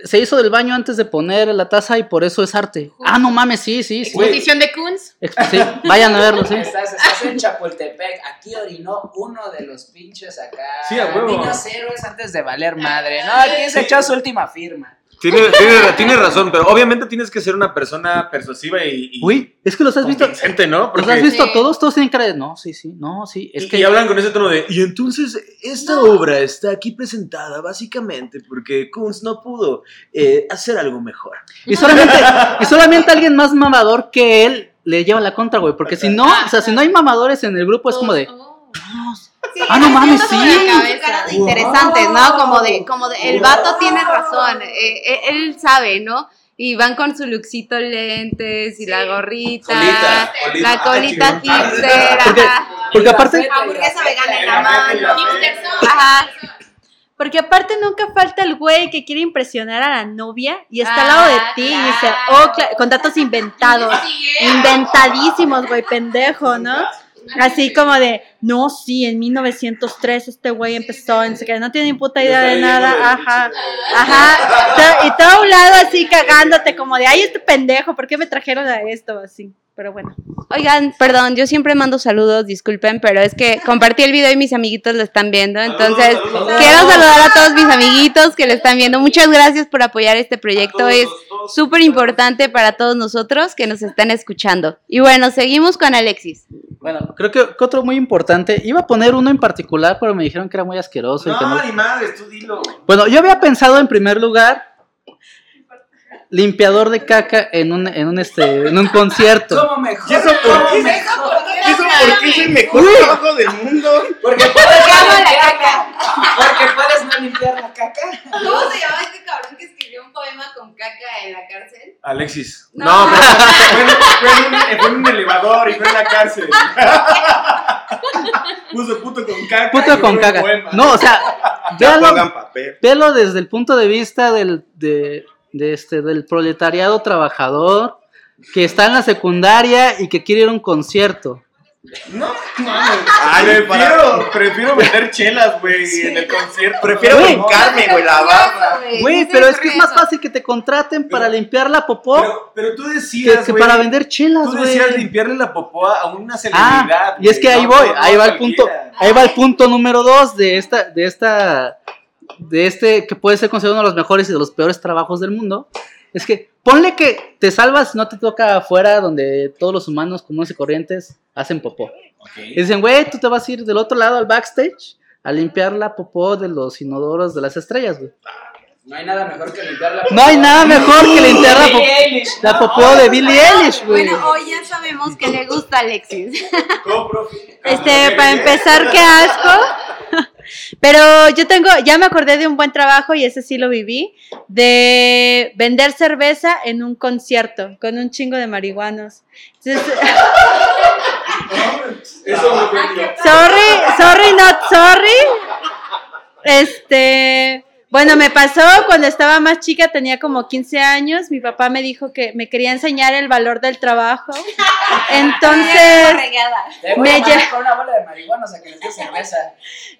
Se hizo del baño antes de poner la taza y por eso es arte. Ah, no mames, sí, sí, sí. Exposición de Kunz. Sí, vayan a verlo, sí. Estás, estás en Chapultepec, aquí orinó uno de los pinches acá. Sí, a huevo. Niños héroes antes de valer madre. No, aquí se echó su última firma. Tienes, tienes, tienes razón, pero obviamente tienes que ser una persona persuasiva y, y Uy, es que los has visto. ¿no? ¿Los has visto Sí. todos? Todos tienen cara de. No, sí, sí, no, sí. Es y, que. y hablan con ese tono de, y entonces esta obra está aquí presentada básicamente porque Kunz no pudo eh, hacer algo mejor. Y solamente, y solamente alguien más mamador que él le lleva la contra, güey. Porque si no, o sea, si no hay mamadores en el grupo, es como de. Ah, no mames, sí. Cara de interesantes, ¿no? Como de, como de, el vato tiene razón, eh, eh, él sabe, ¿no? Y van con su luxito lentes y la gorrita, Colita, colita. la colita hipster, Porque, aparte. hamburguesa vegana en la mano, ajá. Porque aparte nunca falta el güey que quiere impresionar a la novia y está al lado de Ah, ti y dice, oh, con datos inventados, inventadísimos, güey, pendejo, ¿no? Así como de, no, sí, en 1903 este güey empezó, en que no tiene ni puta idea de nada, ajá, ajá, y todo a un lado así cagándote como de, ay, este pendejo, ¿por qué me trajeron a esto? Así, pero bueno. Oigan, perdón, yo siempre mando saludos, disculpen, pero es que (laughs) compartí el video y mis amiguitos lo están viendo, entonces Saludos, saludos. quiero saludar a todos mis amiguitos que lo están viendo. Muchas gracias por apoyar este proyecto, todos, es súper importante para todos nosotros que nos están escuchando. Y bueno, seguimos con Alexis. Bueno, creo que, que otro muy importante. Iba a poner uno en particular, pero me dijeron que era muy asqueroso. y que No, no- ni madres, tú dilo. Bueno, yo había pensado en primer lugar. Limpiador de caca en un, en un, este, en un concierto. ¿Cómo mejor? ¿Y eso por qué? mejor? ¿Eso por qué es el mejor trabajo del mundo? Porque puedes no limpiar Porque puedes no limpiar la caca. ¿Cómo se llama este cabrón que escribió un poema con caca en la cárcel? Alexis. No. No, pero fue, en- fue en un, fue en un elevador y fue en la cárcel. Puso puto con caca. Puto y con caca. poema. No, o sea, véalo, pongan papel. véalo desde el punto de vista del, de, de este, del proletariado trabajador que está en la secundaria y que quiere ir a un concierto. Ay, prefiero, prefiero vender chelas, güey, en el concierto. Prefiero brincarme, güey, la barra. Güey, pero es que es más fácil que te contraten para limpiar la popó Pero, pero tú que, decías, que güey, para vender chelas, Tú güey. decías limpiarle la popó a una celebridad. Ah, y es que ahí no, voy, no, ahí no va el punto, ahí va el punto número dos de esta, de esta, de este que puede ser considerado uno de los mejores y de los peores trabajos del mundo. Es que ponle que te salvas, no te toca afuera donde todos los humanos comunes y corrientes hacen popó. Y dicen, güey, tú te vas a ir del otro lado al backstage a limpiar la popó de los inodoros de las estrellas, güey. No hay nada mejor que limpiar la No hay nada mejor que limpiar la, popó- Eilish, la popó de Billie Eilish, güey. Bueno, hoy ya sabemos que le gusta a Alexis. Este, para empezar, qué asco. Pero yo tengo, ya me acordé de un buen trabajo y ese sí lo viví, de vender cerveza en un concierto con un chingo de marihuanos. Entonces, (laughs) ofendió. sorry, sorry, not sorry. Este, bueno, me pasó cuando estaba más chica, tenía como 15 años, mi papá me dijo que me quería enseñar el valor del trabajo. (laughs) Entonces, Me a mandar lle- con una bola de marihuanos a que les dé cerveza.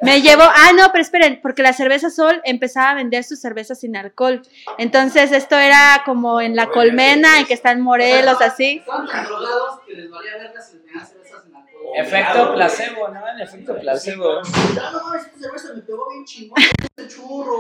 Me llevó, ah, no, pero esperen, porque la cerveza Sol empezaba a vender sus cervezas sin alcohol. Entonces, esto era como en la colmena, en que está en Morelos, así. Estaban tan drogados que les valía verga si les tenían cervezas sin alcohol. Efecto placebo, ¿no? El efecto placebo. Ya no mames, esta cerveza me pegó bien chingón, este churro.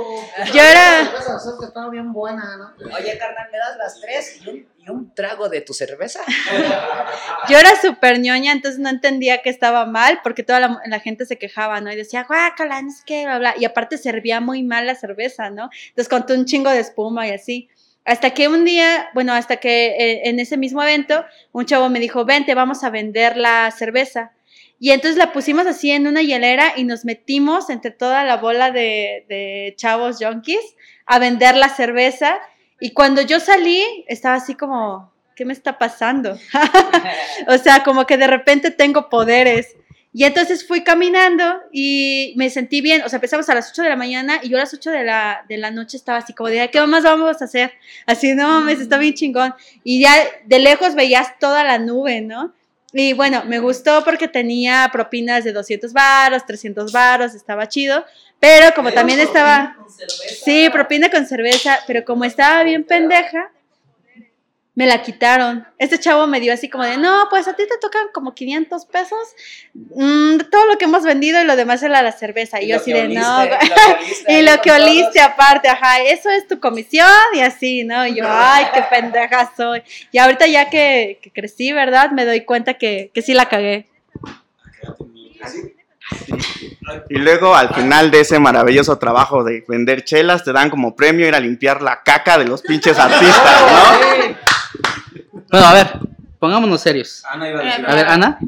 Yo era- Esta cerveza que estaba bien buena, ¿no? Oye, carnal, ¿me das las tres y un, y un trago de tu cerveza? (laughs) Yo era súper ñoña, entonces no entendía que estaba mal, porque toda la, la gente se quejaba, ¿no? Y decía, guácala, no sé qué, bla, bla. Y aparte servía muy mal la cerveza, ¿no? Entonces contó un chingo de espuma y así. Hasta que un día, bueno, hasta que eh, en ese mismo evento, un chavo me dijo, vente, vamos a vender la cerveza. Y entonces la pusimos así en una hielera y nos metimos entre toda la bola de, chavos junkies a vender la cerveza. Y cuando yo salí, estaba así como, ¿qué me está pasando? (laughs) o sea, como que de repente tengo poderes. Y entonces fui caminando y me sentí bien. O sea, empezamos a las 8 de la mañana y yo a las 8 de la, de la noche estaba así como de, ¿qué más vamos a hacer? Así, no, me está bien chingón. Y ya de lejos veías toda la nube, ¿no? Y bueno, me gustó porque tenía propinas de 200 varos, 300 varos, estaba chido. Pero como también estaba... Sí, propina con cerveza, pero como estaba bien pendeja, me la quitaron. Este chavo me dio así como de, no, pues a ti te tocan como 500 pesos, mm, todo lo que hemos vendido y lo demás era la cerveza. Y, Y yo así de, oliste, no, y lo güey". que (laughs) oliste y ahí lo con que todos. oliste aparte, ajá, eso es tu comisión y así, ¿no? Y yo, ay, qué pendeja soy. Y ahorita ya que, que crecí, ¿verdad? Me doy cuenta que, que sí la cagué. Y luego al final de ese maravilloso trabajo de vender chelas, te dan como premio ir a limpiar la caca de los pinches artistas, ¿no? Bueno, a ver, pongámonos serios. Ana iba a decir A ver, Ana.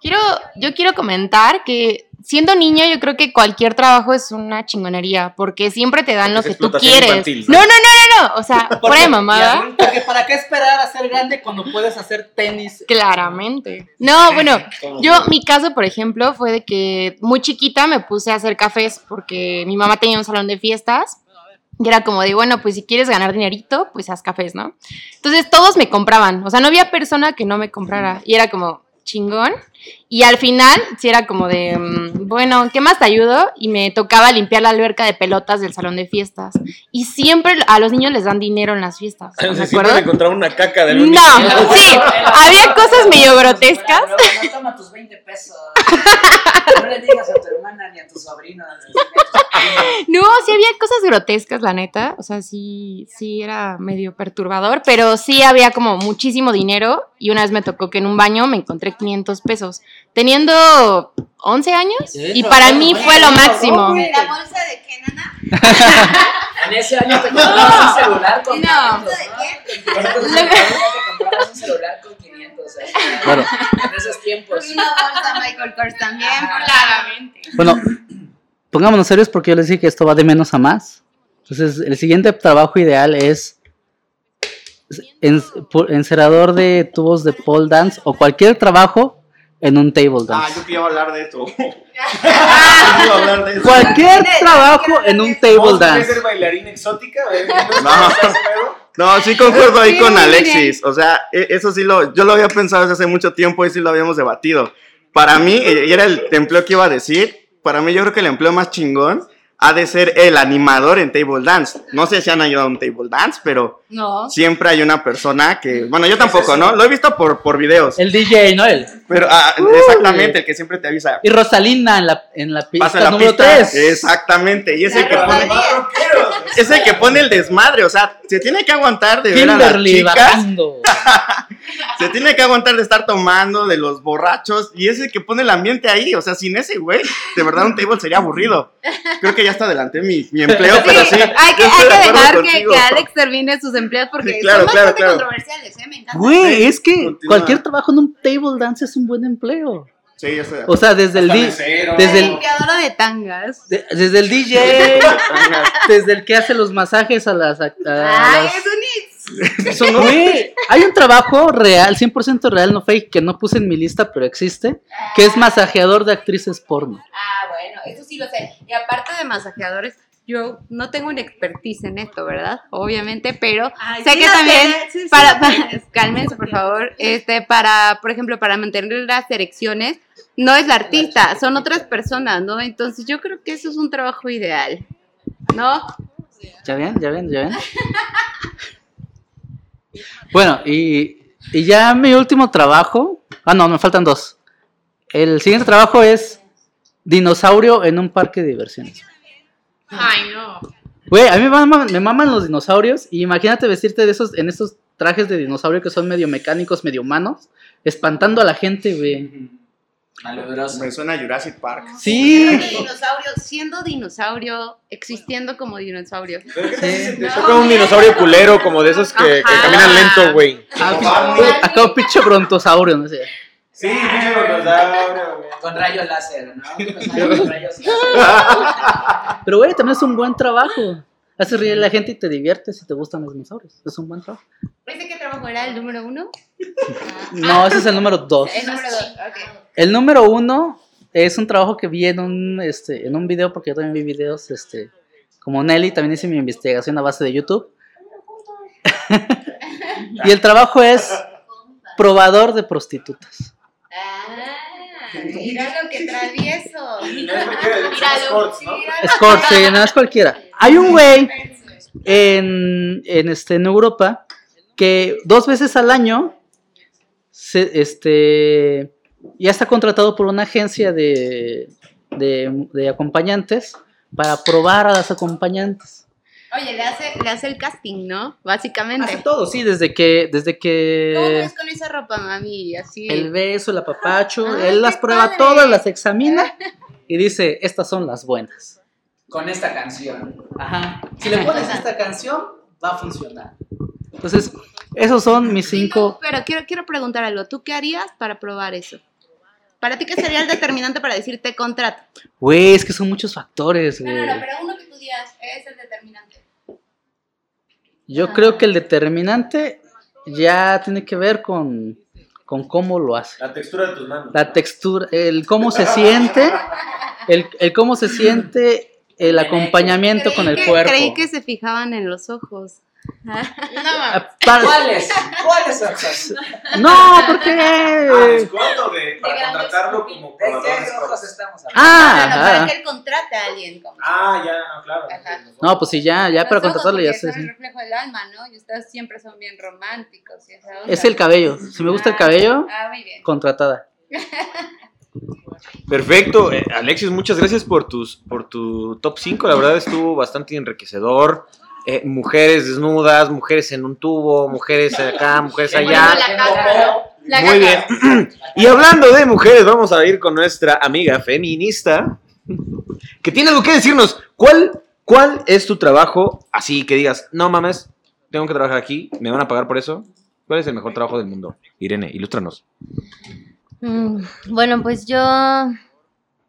Quiero, yo quiero comentar que siendo niño yo creo que cualquier trabajo es una chingonería porque siempre te dan lo que tú quieres. infantil, No, ¿no? no, no, no, no, o sea, (laughs) por ahí mamada. Porque para qué esperar a ser grande cuando puedes hacer tenis. Claramente. No, bueno, yo, mi caso, por ejemplo, fue de que muy chiquita me puse a hacer cafés porque mi mamá tenía un salón de fiestas. Y era como de, bueno, pues si quieres ganar dinerito, pues haz cafés, ¿no? Entonces todos me compraban. O sea, no había persona que no me comprara. Y era como, chingón. Y al final, sí era como de, mm, bueno, ¿qué más te ayudo? Y me tocaba limpiar la alberca de pelotas del salón de fiestas. Y siempre a los niños les dan dinero en las fiestas. ¿De (laughs) Siempre acuerdo? encontrar una caca de No, sí, había cosas medio grotescas. No toma tus 20 pesos. No le digas a tu hermana ni a tu sobrino. No, sí había cosas grotescas, la neta. O sea, sí, sí era medio perturbador, pero sí había como muchísimo dinero. Y una vez me tocó que en un baño me encontré 500 pesos. Teniendo 11 años. Y para mí fue lo máximo. ¿La bolsa de qué, nana? (laughs) En ese año (laughs) te comprabas un celular con No. 500. En ese año te comprabas un celular con 500. O sea, Claro. En esos tiempos. Una bolsa Michael Kors también, Claramente. Bueno, pongámonos serios porque yo les dije que esto va de menos a más. Entonces, el siguiente trabajo ideal es encerador de tubos de pole dance o cualquier trabajo en un table Ah, dance. yo quería hablar de eso. (laughs) Yo quería hablar de eso. Cualquier trabajo en un table ¿Vos querés dance. ser bailarina exótica? (laughs) No. No, sí concuerdo ahí con Alexis. O sea, e- eso sí lo, yo lo había pensado desde hace mucho tiempo y sí lo habíamos debatido. Para mí, eh, y era el empleo que iba a decir, para mí yo creo que el empleo más chingón ha de ser el animador en table dance. No sé si han ayudado a un table dance, pero No. siempre hay una persona que, bueno, yo tampoco, ¿no? Lo he visto por, por videos. El DJ, ¿no? El. Pero, ah, exactamente, el que siempre te avisa. Y Rosalina en la, en la pista Pasa la número pista. 3. Exactamente. Y es el que pone. Es el que pone el desmadre. O sea, se tiene que aguantar de ver a las Kimberly chicas. bajando. (laughs) Se tiene que aguantar de estar tomando, de los borrachos. Y es el que pone el ambiente ahí. O sea, sin ese güey, de verdad un table sería aburrido. Creo que ya hasta adelanté mi, mi empleo, pero sí. hay que, hay que dejar que, Alex termine sus empleos porque Sí, claro, son claro, bastante claro. controversiales, ¿eh? Me encanta. Güey, es que Continúa. cualquier trabajo en un table dance es un buen empleo. Sí, yo estoy de O sea, desde el, mesero. desde el, Limpiadora de tangas. de- desde el DJ, (laughs) desde el que hace los masajes a las... a- a Ay, las- es un hit. Eso no. Güey, hay un trabajo real, 100% real, no fake, que no puse en mi lista, pero existe, que es masajeador de actrices porno. Ah, bueno, eso sí lo sé. Y aparte de masajeadores, yo no tengo una expertise en esto, ¿verdad? Obviamente, pero Ay, sé sí que también tienes, sí, sí para, para- (laughs) cálmense por favor, este para, por ejemplo, para mantener las erecciones no es la artista, son otras personas, ¿no? Entonces, yo creo que eso es un trabajo ideal. ¿No? ¿Ya ven? ¿Ya ven? ¿Ya ven? Bueno, y, y ya mi último trabajo. Ah, no, me faltan dos. El siguiente trabajo es dinosaurio en un parque de diversiones. Ay, no. Güey, a mí me maman, me maman los dinosaurios. Y imagínate vestirte de esos, en esos trajes de dinosaurio que son medio mecánicos, medio humanos, espantando a la gente, güey. Me suena a Jurassic Park. Sí. Siendo dinosaurio, siendo dinosaurio, existiendo como dinosaurio. Fue como un dinosaurio culero, como de esos que, que caminan lento, güey. Ah, pinche- Acá un pinche brontosaurio, no sé. Sí, pinche brontosaurio, güey. Con rayo láser, ¿no? Con rayos láser. Pero, güey, también es un buen trabajo. Haces reír a la gente y te diviertes si te gustan los dinosaurios. Es un buen trabajo. ¿Ese qué trabajo era el número uno? No, ese es el número dos. El número dos, ok. El número uno es un trabajo que vi en un, este, en un video, porque yo también vi videos, este, como Nelly, también hice mi investigación a base de YouTube. (laughs) y el trabajo es probador de prostitutas. Ah, mira lo que travieso. Y no es cualquiera de los escorts, ¿no? Escort, sí, no es cualquiera. Hay un güey en, en, este, en Europa que dos veces al año se, este, ya está contratado por una agencia de, de, de acompañantes para probar a las acompañantes. Oye, le hace, le hace el casting, ¿no? Básicamente. Hace todo, sí, desde que, desde ¿Cómo que ves con esa ropa, mami? Así. el beso, el apapacho, Ay, él las prueba padre. todas, las examina y dice, estas son las buenas. Con esta canción. Ajá. Si le pones esta canción, va a funcionar. Entonces, esos son mis cinco. Pero quiero, quiero preguntar algo. ¿Tú qué harías para probar eso? ¿Para ti qué sería el determinante para decirte contrato? Güey, es que son muchos factores, güey. pero uno que tú digas es el determinante. Yo creo que el determinante ya tiene que ver con, con cómo lo hace. La textura de tus manos. La textura, el cómo se siente, el, el cómo se siente el acompañamiento con el que, cuerpo. Creí que se fijaban en los ojos. Ah, para- ¿Cuáles? ¿Cuáles ojos? No, Ah, porque... descuento de, para grandes contratarlo como ¿De qué probador de ojos escorts. estamos hablando? Ah, Bueno, para ajá. que él contrate a alguien. Como Ah, ya, no, claro. Ajá. No, pues sí, ya, ya Los para ojos, contratarle ya sé. son sí. el reflejo del alma, ¿no? Y ustedes siempre son bien románticos. y esa onda. Es el cabello. Si me gusta el cabello, Ah, muy bien. contratada. (laughs) Perfecto. Eh, Alexis, muchas gracias por, tus, por tu top 5. La verdad estuvo bastante enriquecedor. Eh, mujeres desnudas, mujeres en un tubo, mujeres acá, (laughs) mujeres allá. Muy bien. (clears throat) Y hablando de mujeres, vamos a ir con nuestra amiga feminista que tiene algo que decirnos. ¿Cuál, cuál es tu trabajo así que digas, no mames, tengo que trabajar aquí, me van a pagar por eso? ¿Cuál es el mejor trabajo del mundo? Irene, ilústranos. Mm, Bueno, pues yo,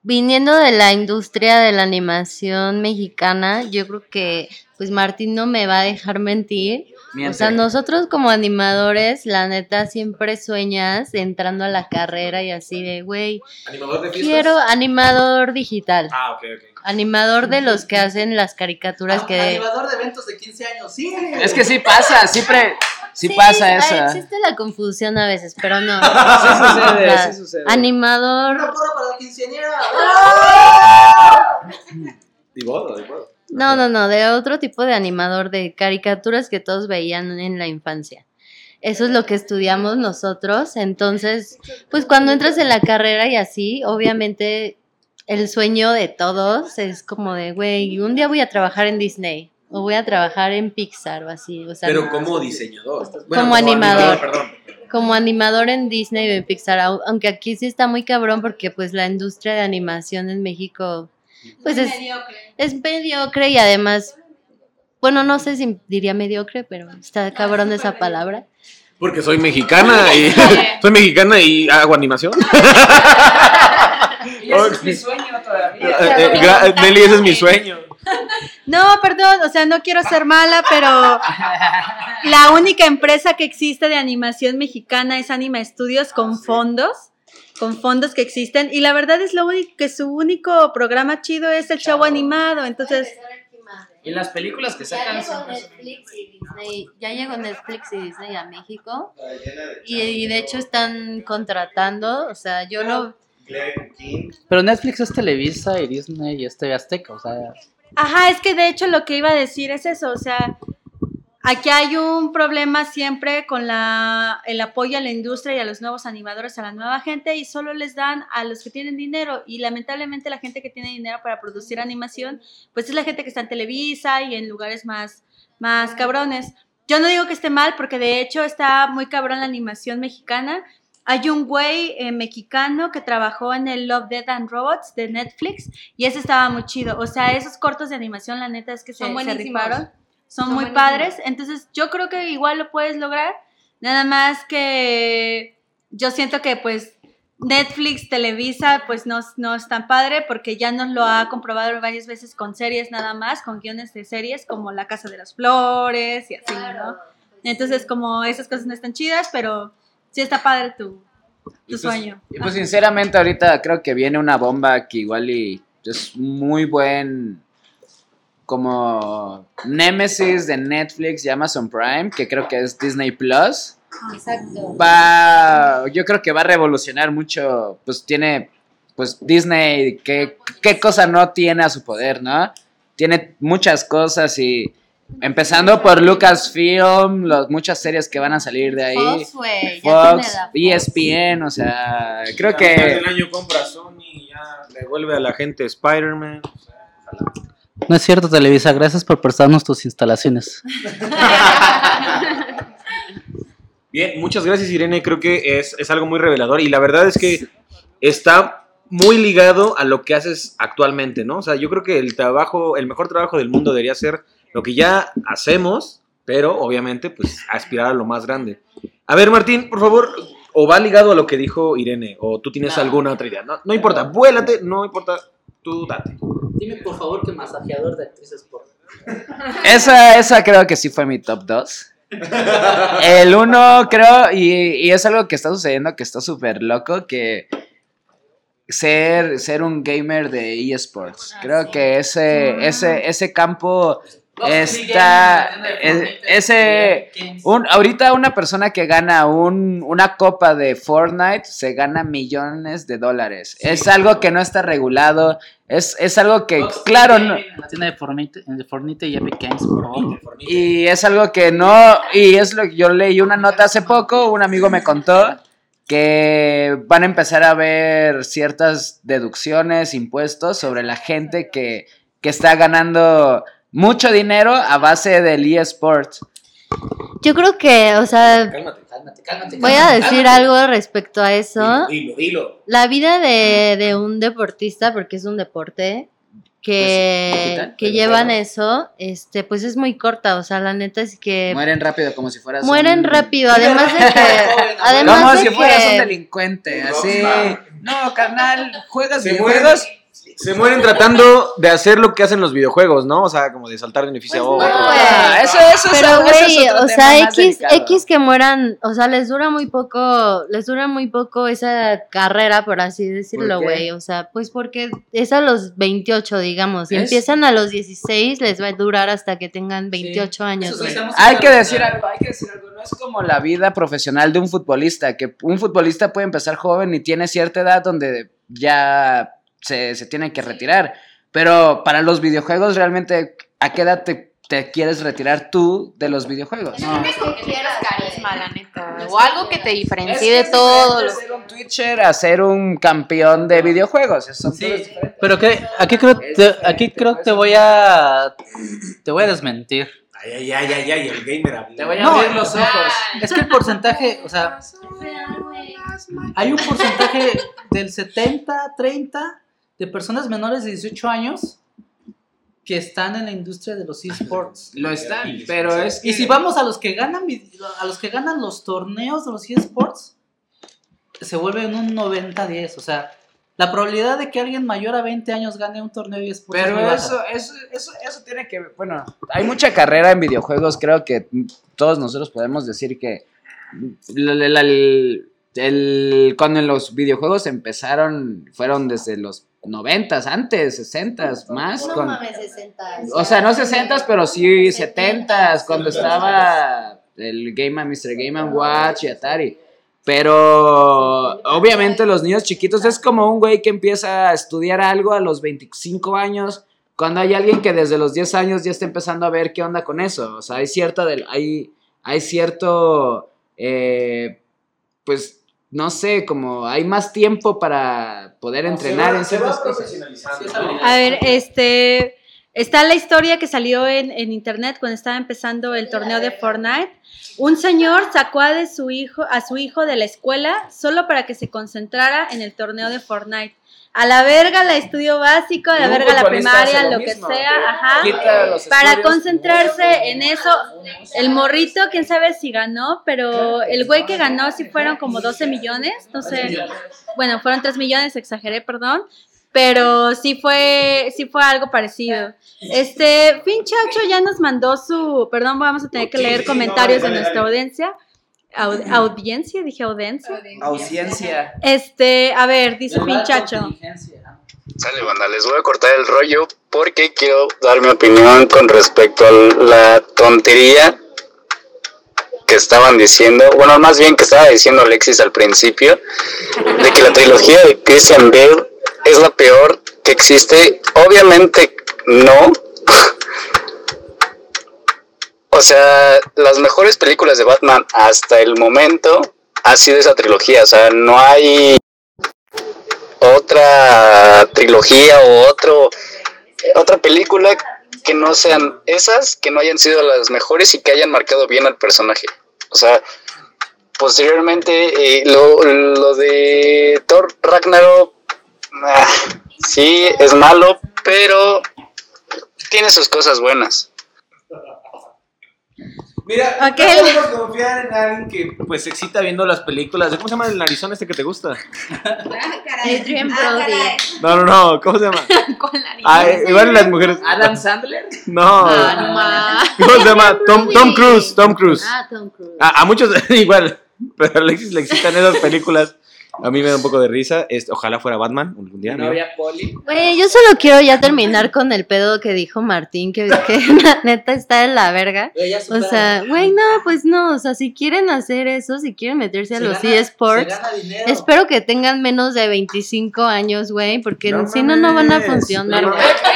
viniendo de la industria de la animación mexicana, yo creo que pues Martín no me va a dejar mentir. O sea, nosotros como animadores, la neta, siempre sueñas entrando a la carrera y así de, güey, ¿Animador de quiero animador digital. Ah, ok, ok. Animador de los que hacen las caricaturas que... Animador de eventos de 15 años, sí. Es que sí pasa, siempre, sí, Sí, pasa esa. Existe la confusión a veces, pero no. (laughs) Sí sucede, O sea, sí sucede. Animador... Una porra para la quinceañera. Di bodo. No, no, no, de otro tipo de animador de caricaturas que todos veían en la infancia. Eso es lo que estudiamos nosotros. Entonces, pues cuando entras en la carrera y así, obviamente el sueño de todos es como de, güey, un día voy a trabajar en Disney o voy a trabajar en Pixar o así. O sea, Pero como diseñador. Como animador. Perdón. como animador en Disney o en Pixar, au- aunque aquí sí está muy cabrón porque pues la industria de animación en México pues es es mediocre y además, bueno, no sé si diría mediocre, pero está cabrón esa palabra. Porque soy mexicana (laughs) y (laughs) soy mexicana y hago animación. (laughs) Y ese es mi sueño todavía. Eh, eh, gra- Nelly, ese es mi sueño. No, perdón, o sea, no quiero ser mala, pero la única empresa que existe de animación mexicana es Anima Studios con fondos, con fondos que existen. Y la verdad es lo único que su único programa chido es el show animado. Entonces, Y las películas que Ya sacan llegó siempre son- Netflix y Disney, ya llegó Netflix y Disney a México. Y, y de hecho están contratando, o sea, yo no, Pero Netflix es Televisa y Disney y este Azteca, o sea, ajá, es que de hecho lo que iba a decir es eso, o sea, aquí hay un problema siempre con la, el apoyo a la industria y a los nuevos animadores, a la nueva gente, y solo les dan a los que tienen dinero. Y lamentablemente la gente que tiene dinero para producir animación, pues es la gente que está en Televisa y en lugares más, más cabrones. Yo no digo que esté mal, porque de hecho está muy cabrón la animación mexicana. Hay un güey eh, mexicano que trabajó en el Love, Death and Robots de Netflix y ese estaba muy chido. O sea, esos cortos de animación, la neta es que se, Son se rifaron. Son, Son muy padres. Entonces, yo creo que igual lo puedes lograr. Nada más que yo siento que pues Netflix, Televisa, pues no, no es tan padre porque ya nos lo ha comprobado varias veces con series nada más, con guiones de series como La Casa de las Flores y así, ¿no? Entonces, como esas cosas no están chidas, pero sí está padre tu, tu Y pues- sueño. Y pues sinceramente ahorita creo que viene una bomba que igual y es muy buen como Nemesis de Netflix y Amazon Prime, que creo que es Disney Plus. exacto. Va, yo creo que va a revolucionar mucho, pues tiene, pues Disney, qué, qué cosa no tiene a su poder, ¿no? Tiene muchas cosas y empezando por Lucasfilm, las muchas series que van a salir de ahí. Fox, ya Fox, tiene la ESPN, o sea, creo que del año compra Sony y ya devuelve a la gente Spider-Man. o sea, ojalá. No es cierto Televisa, gracias por prestarnos tus instalaciones. Bien, muchas gracias Irene, creo que es, es algo muy revelador y la verdad es que está muy ligado a lo que haces actualmente, ¿no? O sea, yo creo que el trabajo, el mejor trabajo del mundo debería ser lo que ya hacemos, pero obviamente pues aspirar a lo más grande. A ver Martín, por favor, o va ligado a lo que dijo Irene, o tú tienes alguna otra idea, no, no importa, vuélate, no importa, tú date. Dime por favor que masajeador de actrices por esa, esa creo que sí fue mi top 2. El uno creo, y, y es algo que está sucediendo que está súper loco, que ser, ser un gamer de eSports. Creo que ese, ese, ese campo está... es- ese, un, ahorita una persona que gana un, una copa de Fortnite se gana millones de dólares. Es algo que no está regulado. Es, es algo que, claro, no, La tienda de Fortnite, de Fortnite y Epic Games, y es algo que no, y es lo que yo leí una nota hace poco, un amigo me contó que van a empezar a ver ciertas deducciones, impuestos sobre la gente que, que está ganando mucho dinero a base del eSports. Yo creo que, o sea, Cálmate. Cálmate, cálmate. voy a decir algo respecto a eso. Dilo, dilo. La vida de, de un deportista, porque es un deporte, que, Pues, digital, que llevan claro. eso, este, pues es muy corta. O sea, la neta es que Mueren rápido como si fueras mueren un- rápido. Además de que. Además Como de si fueras un que. delincuente, así. No, carnal, juegas videojuegos. Se mueren tratando de hacer lo que hacen los videojuegos, ¿no? O sea, como de saltar de un edificio a otro. Ah, eso, eso, Pero, eso, eso es güey, otro o sea, X. X que mueran, o sea, les dura muy poco, les dura muy poco esa carrera, por así decirlo, güey. O sea, pues porque es a los 28, digamos. Si empiezan a los 16, les va a durar hasta que tengan 28 años. Hay que decir algo, hay que decir algo. No es como la vida profesional de un futbolista, que un futbolista puede empezar joven y tiene cierta edad donde ya se, se tiene que retirar. Pero para los videojuegos, realmente, ¿a qué edad te, te quieres retirar tú de los videojuegos? Con que tienes carisma, la neta. O algo que te diferencie Es de todo. es diferente ser un Twitcher a ser un campeón de videojuegos. Son Sí, pero que aquí creo te, aquí creo que te voy a te voy a desmentir. Ay, ay, ay, ay, ay, el gamer habló. Te voy a No, abrir los ojos. Es que el porcentaje, o sea, hay un porcentaje del 70, 30 de personas menores de 18 años que están en la industria de los esports. Lo están, pero es que... Y si vamos a los que ganan a los que ganan los torneos de los esports, se vuelven un 90-10, o sea, la probabilidad de que alguien mayor a 20 años gane un torneo de esports es Pero eso, eso, eso, eso tiene que ver, bueno, hay mucha carrera en videojuegos, creo que todos nosotros podemos decir que la- la- la- el, el- cuando los videojuegos empezaron, fueron desde los 90, antes, 60, más, No con, mames, 60. o sea, no 60, pero sí 70, cuando estaba el Game Mr. Game Watch y Atari. Pero obviamente los niños chiquitos es como un güey que empieza a estudiar algo a los 25 años, cuando hay alguien que desde los 10 años ya está empezando a ver qué onda con eso. O sea, hay cierta del, hay, hay cierto, eh, pues, no sé, como hay más tiempo para poder entrenar en ciertas cosas. A ver, este. Está la historia que salió en, en internet cuando estaba empezando el torneo de Fortnite. Un señor sacó a, de su hijo, a su hijo de la escuela solo para que se concentrara en el torneo de Fortnite. A la verga la estudio básico, a la verga la primaria, lo lo que sea, ajá. Para concentrarse en eso, el morrito, quién sabe si ganó, pero el güey que ganó sí fueron como 12 millones, no sé. Bueno, fueron 3 millones, exageré, perdón. Pero sí fue, sí fue algo parecido. Este, Finchacho ya nos mandó su, perdón, vamos a tener que leer comentarios de nuestra audiencia. Au- audiencia, dije audiencia. Ausencia. Este, a ver, dice Finchacho. Sale, banda, les voy a cortar el rollo porque quiero dar mi opinión con respecto a la tontería que estaban diciendo, bueno, más bien que estaba diciendo Alexis al principio, de que la trilogía de Christian Bale es la peor que existe. Obviamente no. O sea, las mejores películas de Batman hasta el momento ha sido esa trilogía, o sea, no hay otra trilogía o otro otra película que no sean esas, que no hayan sido las mejores y que hayan marcado bien al personaje. O sea, posteriormente eh, lo, lo de Thor Ragnarok, ah, sí, es malo, pero tiene sus cosas buenas. Mira, Ok. no podemos confiar en alguien que pues se excita viendo las películas. ¿Cómo se llama el narizón este que te gusta? Adrian (laughs) Brody. No, no, no, ¿cómo se llama? (laughs) Con Ah, eh, igual las mujeres. Adam Sandler. No. Ah, no (laughs) más. ¿Cómo se llama? Tom, Tom Cruise, Tom Cruise. Ah, Tom Cruise. A, a muchos igual, pero a Alexis le excitan esas películas. A mí me da un poco de risa. Ojalá fuera Batman un día. ¿no? Novia Polly. Güey, yo solo quiero ya terminar con el pedo que dijo Martín, que, que (laughs) la neta está en la verga. O sea, güey, no, pues no, o sea, si quieren hacer eso, si quieren meterse a Se los gana- eSports, espero que tengan menos de 25 años, güey, porque No si no, no van a funcionar.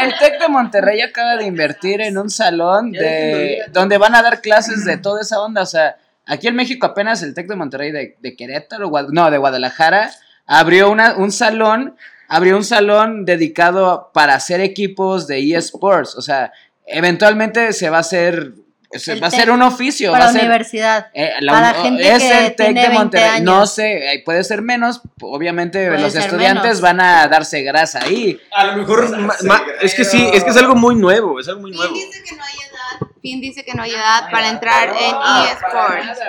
El Tec de Monterrey acaba de invertir en un salón de donde van a dar clases de toda esa onda. O sea, aquí en México apenas el Tec de Monterrey de, de Querétaro, Guad- no, de Guadalajara, abrió una, un salón, abrió un salón dedicado para hacer equipos de eSports. O sea, eventualmente se va a hacer El va a ser un oficio. Para va a ser, universidad. eh, la para gente es que el TEC de 20 Monterrey. No años. sé, eh, puede ser menos. Obviamente Puede los estudiantes menos. van a darse grasa ahí. A lo mejor, ma- ma- es que sí, es que es algo muy nuevo, es algo muy nuevo. Finn dice que no hay edad para entrar en eSports.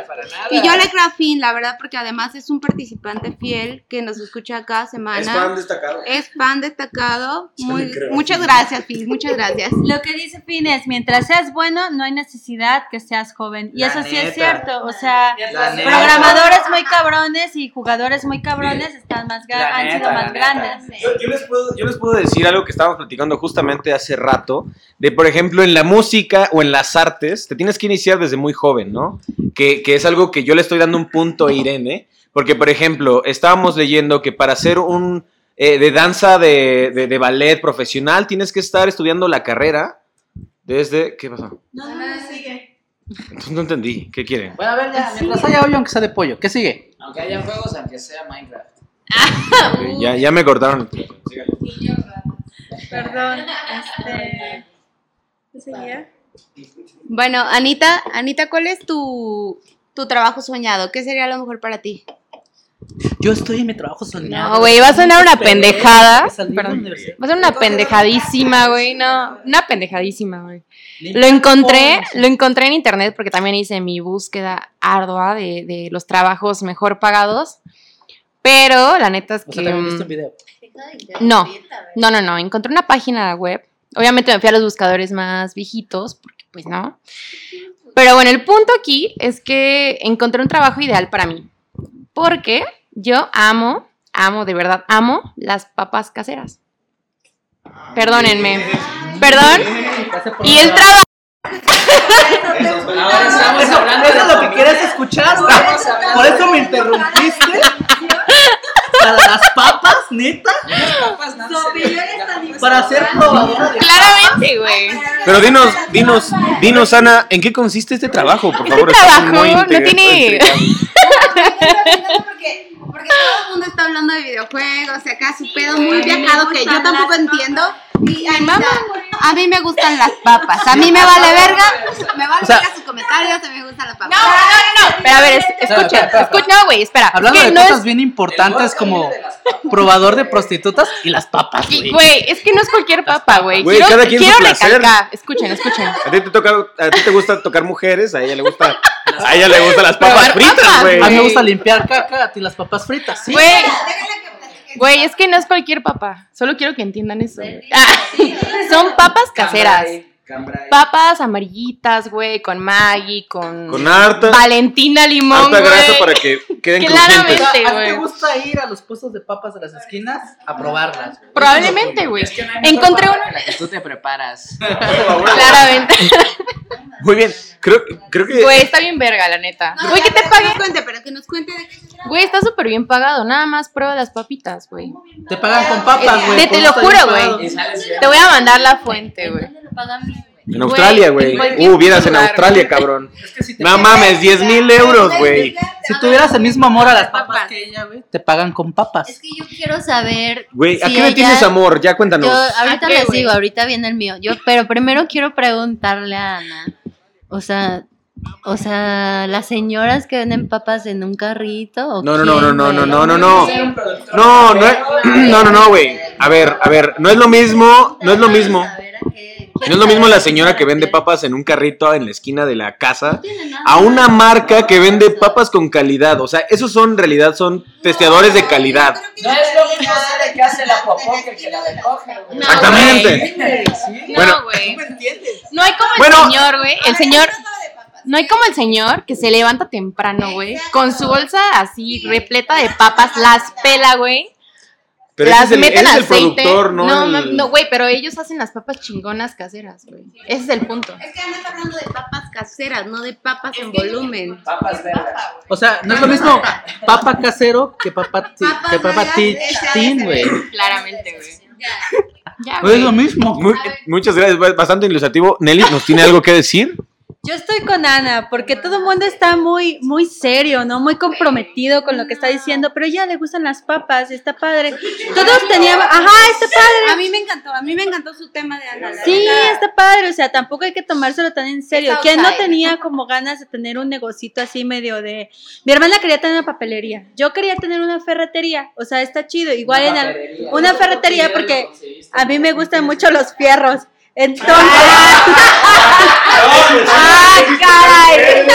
Y yo le creo a Finn, la verdad, porque además es un participante fiel que nos escucha cada semana. Es fan destacado. Es fan destacado. Muy- muchas Finn. gracias, Finn. Muchas gracias. (laughs) Lo que dice Finn es, mientras seas bueno, no hay necesidad que seas joven. Y La eso sí es cierto. O sea, La neta. programadores muy cabrones y jugadores muy cabrones están más La han neta, sido la más grandes. Yo, yo les puedo, yo les puedo decir algo que estábamos platicando justamente hace rato, de por ejemplo en la música o en las artes, te tienes que iniciar desde muy joven, ¿no? Que, que es algo que yo le estoy dando un punto a Irene, porque por ejemplo, estábamos leyendo que para ser un eh, de danza de, de- de ballet profesional tienes que estar estudiando la carrera desde... ¿Qué pasó? No, no, sigue. Entonces no entendí, ¿qué quieren? Bueno, a ver, ya, mientras haya hoyo, aunque sea de pollo. ¿Qué sigue? Aunque haya juegos, aunque sea Minecraft. Ok, ya, ya me cortaron el. Perdón, este... ¿Qué seguía? Bueno, Anita, Anita, ¿cuál es tu, tu trabajo soñado? ¿Qué sería lo mejor para ti? Yo estoy en mi trabajo soñado. No, güey, va a sonar una pendejada. Perdón. Va a ser una pendejadísima, güey. No, una pendejadísima, güey. Lo encontré, lo encontré en internet porque también hice mi búsqueda ardua de, de los trabajos mejor pagados. Pero la neta es O que. sea, también mm, viste un video. No, no, no, no. Encontré una página web. Obviamente me fui a los buscadores más viejitos, porque pues no. Pero bueno, el punto aquí es que encontré un trabajo ideal para mí. Porque yo amo, amo, de verdad, amo las papas caseras. Perdónenme. Perdón. Y el trabajo. Eso, eso es lo que quieres escuchar. Por eso me interrumpiste. Para las papas, neta. Para ser probadora de Claramente, güey. Pero dinos, dinos, dinos, Ana, ¿en qué consiste este trabajo? Por favor, Este trabajo muy no tiene- Porque todo el mundo está hablando de videojuegos, y acá su pedo muy viajado que yo tampoco entiendo. Y Anita, a mí me gustan las papas. A mí me vale verga. Me vale O sea- verga sus comentarios. A mí me gustan las papas. No, no, no. Pero a ver, es- escucha, escucha, no, güey, espera. Hablando de no cosas es- bien importantes como probador de prostitutas y las papas, güey. Güey, es que no es cualquier papa, güey. Güey, Quiero, cada quien su quiero placer. recalcar. Escuchen, escuchen. A ti te toca, a ti te gusta tocar mujeres, a ella le gusta, a ella le gustan las papas fritas, güey. A mí me gusta limpiar caca, a ti las papas fritas, sí. Güey, güey, es que no es cualquier papa. Solo quiero que entiendan eso. Ah, son papas caseras. Papas amarillitas, güey, con Maggi, con, Con harta- Valentina Limón, Harta grasa güey. para que (laughs) queden Claramente, crujientes. ¿A ti te güey. gusta ir a los puestos de papas de las esquinas a probarlas? (laughs) güey? Probablemente, güey. Encontré una. La que tú te preparas. (laughs) Claramente. Muy bien, creo, creo que... Güey, está bien verga, la neta. No, Güey, ya, ¿qué te? Que nos cuente, pero que nos cuente de qué se trata. Güey, está súper bien pagado. Nada más prueba las papitas, güey. Te pagan con papas, güey. Te, te lo juro, güey. Te voy a mandar la fuente, güey. En Australia, güey. Uh, vieras en Australia, cabrón. No mames, 10 mil euros, güey. Si tuvieras el mismo amor a las papas que ella, güey, te pagan con papas. Es que yo quiero saber. Güey, ¿a si qué le tienes amor? Ya cuéntanos. Yo ahorita ¿A qué, les digo, ahorita viene el mío. Yo, pero primero quiero preguntarle a Ana. O sea, o sea, las señoras que venden papas en un carrito. ¿o No, no, no, no, no, no, no, no, no. No, no, es- no, no, no, güey. A ver, a ver, no es lo mismo, no es lo mismo. No es lo mismo la señora que vende papas en un carrito en la esquina de la casa a una marca que vende papas con calidad. O sea, esos son, en realidad, son testeadores de calidad. No es lo mismo hacer el que hace la popó que el que la recoge, güey. Exactamente. Bueno. No, güey. No hay como el Bueno. señor, güey. El señor. No hay como el señor que se levanta temprano, güey. Con su bolsa así repleta de papas, las pela, güey. Pero las ese es el, meten ese es el aceite. productor, ¿no? No, el- güey, pero ellos hacen las papas chingonas caseras, güey. Ese es el punto. Es que está hablando de papas caseras, no de papas en volumen. Papas verdes. O sea, no es lo mismo papa casero que papa, ti- que papa tin, güey. Claramente, güey. Ya, No es güey. lo mismo. Muy- muchas gracias, bastante ilustrativo. Nelly, ¿nos tiene algo que decir? Yo estoy con Ana, porque todo el mundo está muy, muy serio, ¿no? Muy comprometido con lo que está diciendo, pero a ella le gustan las papas, está padre. Todos teníamos, ajá, está padre. A mí me encantó, a mí me encantó su tema de Ana. Sí, está padre, o sea, tampoco hay que tomárselo tan en serio. ¿Quién no tenía como ganas de tener un negocito así medio de... Mi hermana quería tener una papelería, yo quería tener una ferretería, o sea, está chido, igual en el- una ferretería porque a mí me gustan mucho los fierros. Entonces... (laughs) ¡Ah, caray!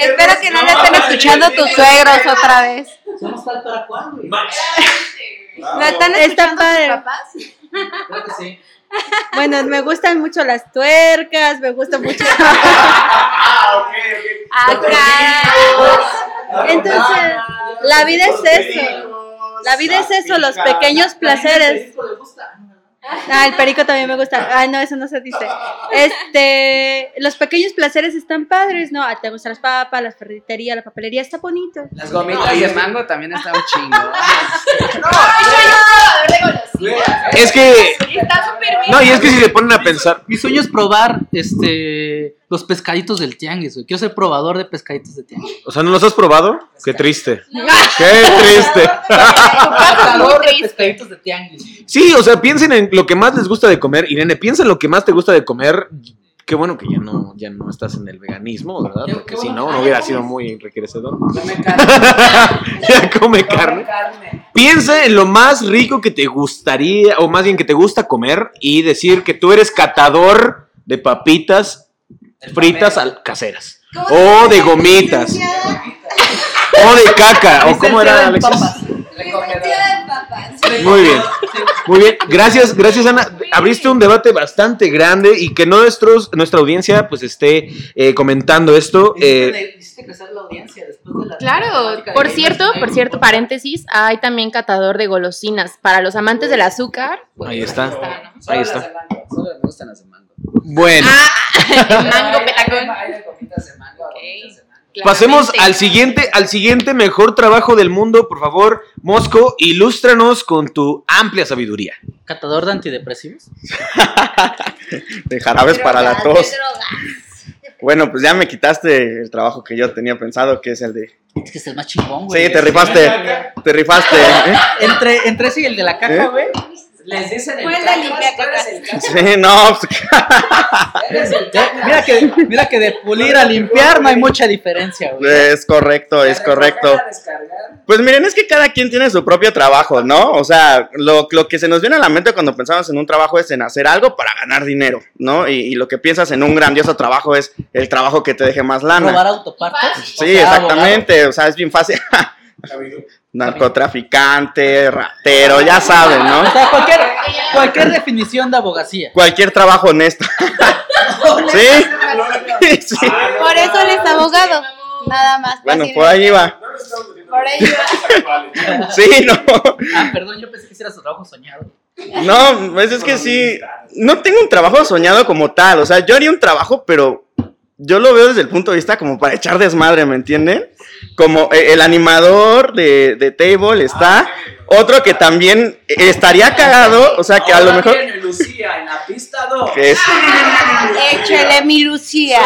Espero que no le estén escuchando tus suegros otra vez. ¿Somos tal para cuándo? güey? ¿Lo están Está escuchando tus padre. papás? Creo que sí. Bueno, me gustan mucho las tuercas, me gusta mucho... (laughs) ¡Ah, caray! Entonces, la vida es eso. La vida es eso, los pequeños placeres. Ah, el perico también me gusta. Ay, no, eso no se dice. Este, los pequeños placeres están padres, ¿no? Ah, te gustan las papas, la ferretería, la papelería, está bonito. Las gomitas de mango también estaban chingonas. (laughs) Es que. Está súper bien. No, y es que si se ponen a pensar. Mi sueño es probar este los pescaditos del tianguis, güey. Quiero ser probador de pescaditos de tianguis. O sea, ¿no los has probado? Qué triste. Qué triste. (laughs) Probador de pescaditos de tianguis. Sí, o sea, piensen en lo que más les gusta de comer. Irene, piensa en lo que más te gusta de comer. Qué bueno que ya no, ya no estás en el veganismo, ¿verdad? Porque si no, no hubiera sido muy enriquecedor. (laughs) ya come carne. Piensa en lo más rico que te gustaría, o más bien que te gusta comer, y decir que tú eres catador de papitas fritas al- caseras. O de gomitas. O de caca. ¿O cómo era, Alexis? Muy bien. Muy bien. Gracias, gracias, Ana. Abriste un debate bastante grande y que nuestros, nuestra audiencia pues esté eh, comentando esto. eh, Hiciste crecer la audiencia después de la. Claro, por cierto, por cierto, paréntesis, hay también catador de golosinas. Para los amantes del azúcar, pues, ahí está. Solo Ahí las de está. mango, Solo me gustan las de mango. Bueno, mango petacón. Hay de gomitas de mango a gomitas de mango. Pasemos al siguiente, al siguiente mejor trabajo del mundo. Por favor, Mosco, ilústranos con tu amplia sabiduría. Catador de antidepresivos. (laughs) De jarabes para la tos. Bueno, pues ya me quitaste el trabajo que yo tenía pensado, que es el de... Es que es el más chingón, güey. Sí, te rifaste, (laughs) te rifaste. ¿eh? Entre, entre ese y el de la caca, ¿Eh? Les dicen el cacas, limpia tú eres el cacas. Sí, no, pues, (laughs) Eres el Ya, Mira que, mira que de pulir a limpiar no hay mucha diferencia, güey. es correcto, es correcto. Pues miren, es que cada quien tiene su propio trabajo, ¿no? O sea, lo, lo que se nos viene a la mente cuando pensamos en un trabajo es en hacer algo para ganar dinero, ¿no? Y, y lo que piensas en un grandioso trabajo es el trabajo que te deje más lana. Robar autopartes. o Sí, sea, exactamente, o sea, es bien fácil. (laughs) Narcotraficante, ratero, ya saben. ¿no? O sea, cualquier, cualquier definición de abogacía. Cualquier trabajo honesto. (laughs) ¿Sí? (laughs) sí. Por eso él es abogado. Nada más. Bueno, por ahí va. Por ahí va. (laughs) Sí, no. Ah, perdón, yo pensé que era su trabajo soñado. No, pues es que sí. No tengo un trabajo soñado como tal. O sea, yo haría un trabajo, pero yo lo veo desde el punto de vista como para echar desmadre, ¿me entienden? Como eh, el animador de, de Table está. Otro que también estaría cagado, o sea, que a lo mejor. viene Lucía en la pista 2. que es- (laughs) Échale mi Lucía.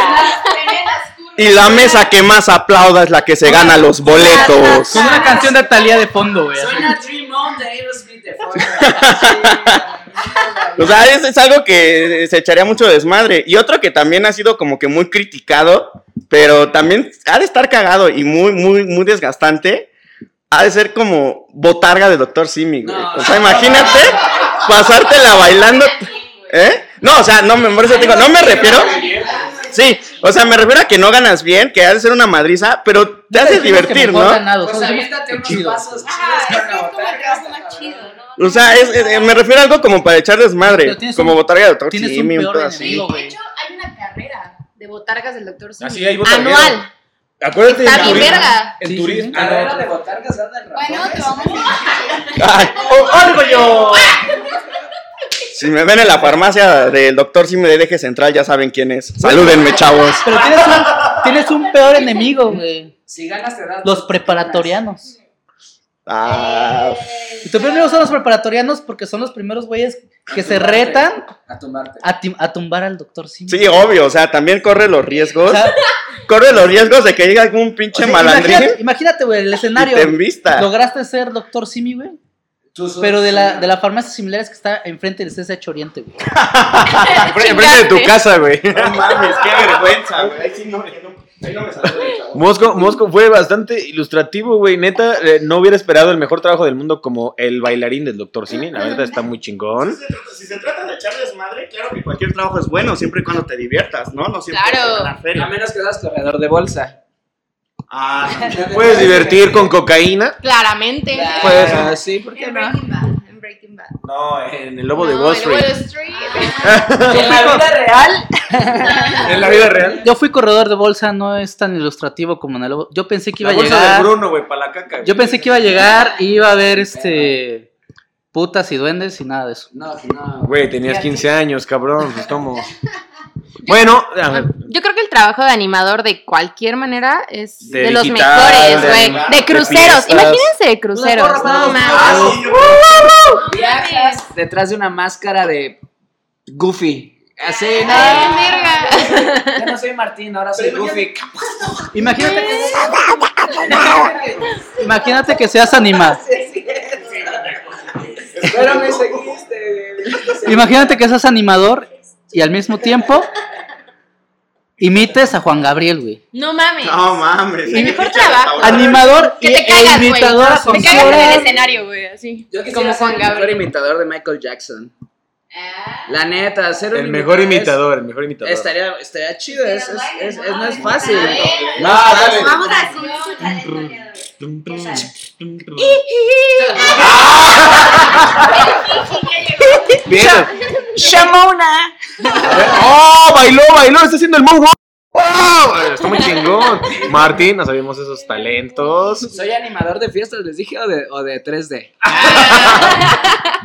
y la mesa que más aplauda es la que se gana los boletos. Con una canción de Talía de fondo, güey. Suena Dream On de Aerosmith de fondo. (laughs) O sea, es, es algo que se echaría mucho desmadre. Y otro que también ha sido como que muy criticado, pero también ha de estar cagado y muy, muy, muy desgastante. Ha de ser como botarga de Doctor Simi, güey. No. O sea, imagínate pasártela bailando. ¿Eh? No, o sea, no me, por eso te digo, no me refiero. Sí, o sea, me refiero a que no ganas bien, que ha de ser una madriza, pero te hace Dijimos que divertir, ¿no? ganado, Pues aviéntate unos chido. pasos chidos Ah. O sea, es- es- me refiero a algo como para echar desmadre, como un- botarga de Doctor Tienes Simi, un peor pedo así. enemigo, De hecho, hay una carrera de botargas del doctor Simi. Así hay botarguero. Anual. Acuérdate Está en bien verga. En Sí, sí, turismo. sí. Carrera de botargas anda el Bueno, te vamos a Ay, ¡Algo yo! Si me ven en la farmacia del doctor Simi de Eje Central, ya saben quién es. Salúdenme, chavos. Pero tienes un, tienes un peor enemigo, güey. Si ganas te das. Los preparatorianos. Ah, Y tu primero son los preparatorianos porque son los primeros güeyes que se retan A tumbarte. a, tumbar al doctor Simi. sí, obvio, o sea, también corre los riesgos. O sea, corre los riesgos de que llegue algún pinche o sea, malandrín imagínate, imagínate, güey, el y escenario. te envista. Lograste ser doctor Simi, güey. Pero de la, de la farmacia similares que está enfrente del CSH Oriente, güey. (laughs) Enfrente de tu casa, güey. No mames, qué vergüenza, (laughs) güey. Ahí sí no, no- Mosco, Mosco fue bastante ilustrativo, güey. Neta, eh, no hubiera esperado el mejor trabajo del mundo como el bailarín del Dr. Simi. La verdad está muy chingón. Si se, trata, si se trata de echarles madre, claro que cualquier trabajo es bueno, siempre y cuando te diviertas, ¿no? No siempre Claro. ganar feria. A menos que seas corredor de bolsa. Ah, (laughs) Puedes divertir con cocaína. Claramente. Puedes. Ah, sí, ¿por qué no? Breaking Bad. No, en el lobo de Wall el Street. Street. En la vida real. (laughs) En la vida real. Yo fui corredor de bolsa, no es tan ilustrativo como en el lobo. Yo pensé que iba La a bolsa llegar. de Bruno, güey, para la caca. Yo pensé que iba a llegar y iba a ver este putas y duendes y nada de eso. No, no. Güey, tenías 15 años, cabrón. Pues cómo. (laughs) Bueno, (laughs) a ver, Yo creo que el trabajo de animador de cualquier manera es De de, los digital, mejores, de güey. animar, De, de cruceros. Imagínense de cruceros. No detrás de una máscara de Goofy. Así, no. Ay, verga. Ya no soy Martín, ahora soy Goofy. Imagínate que, (laughs) imagínate que seas animador. Pero me seguiste. Imagínate que seas animador y al mismo tiempo imites a Juan Gabriel, güey. No mames. No mames. El mejor trabajo. Animador Que y, te e cagas, güey. imitador a Te Juan cagas en el Gabriel. escenario, güey, así. Yo Como Juan el mejor Gabriel. imitador de Michael Jackson. La neta, ser un el mejor es- imitador, el mejor imitador. Estaría, estaría chido, es, es, es, es- no es fácil. No, dale. Vamos a hacer su talento. (laughs) Bien. ¡Shamona! ¡Oh! Bailó, bailó, está haciendo el moonwalk. ¡Wow! Está muy chingón. Martín, no sabíamos esos talentos. Soy animador de fiestas, les dije, o de, o de 3D.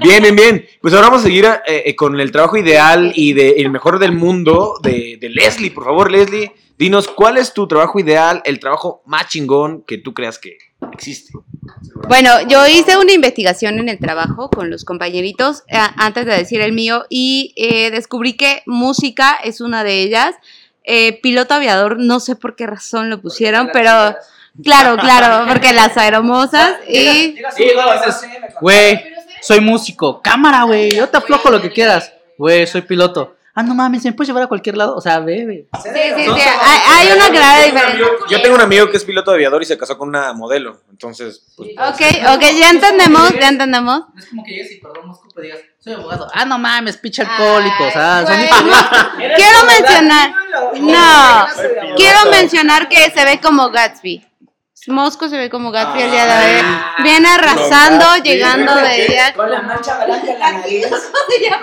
Bien, bien, bien. Pues ahora vamos a seguir eh, eh, con el trabajo ideal y de el mejor del mundo de, de Leslie. Por favor, Leslie, dinos cuál es tu trabajo ideal, el trabajo más chingón que tú creas que existe. Bueno, yo hice una investigación en el trabajo con los compañeritos eh, antes de decir el mío y eh, descubrí que música es una de ellas. Eh, piloto aviador, no sé por qué razón lo pusieron, pero claro, claro, porque las aeromosas (laughs) y Güey, soy músico. Cámara, güey. Yo te aflojo lo que quieras. Güey, soy piloto. Ah, no mames, ¿me puedes llevar a cualquier lado? O sea, ve. sí, sí, sí, hay, hay una clara diferencia. Yo tengo un amigo que es piloto de aviador y se casó con una modelo. Entonces, pues, Ok, ok, ya entendemos, ya entendemos. Es como que llegues y perdón, Mosco, pero digas, soy abogado. Ah, no mames, pinche alcohólico. O sea, son Güey, (laughs) Quiero mencionar, no, quiero mencionar que se ve como Gatsby. Mosco se ve como Gatsby el día de hoy. Viene arrasando, llegando de día. Con la mancha blanca en la nariz.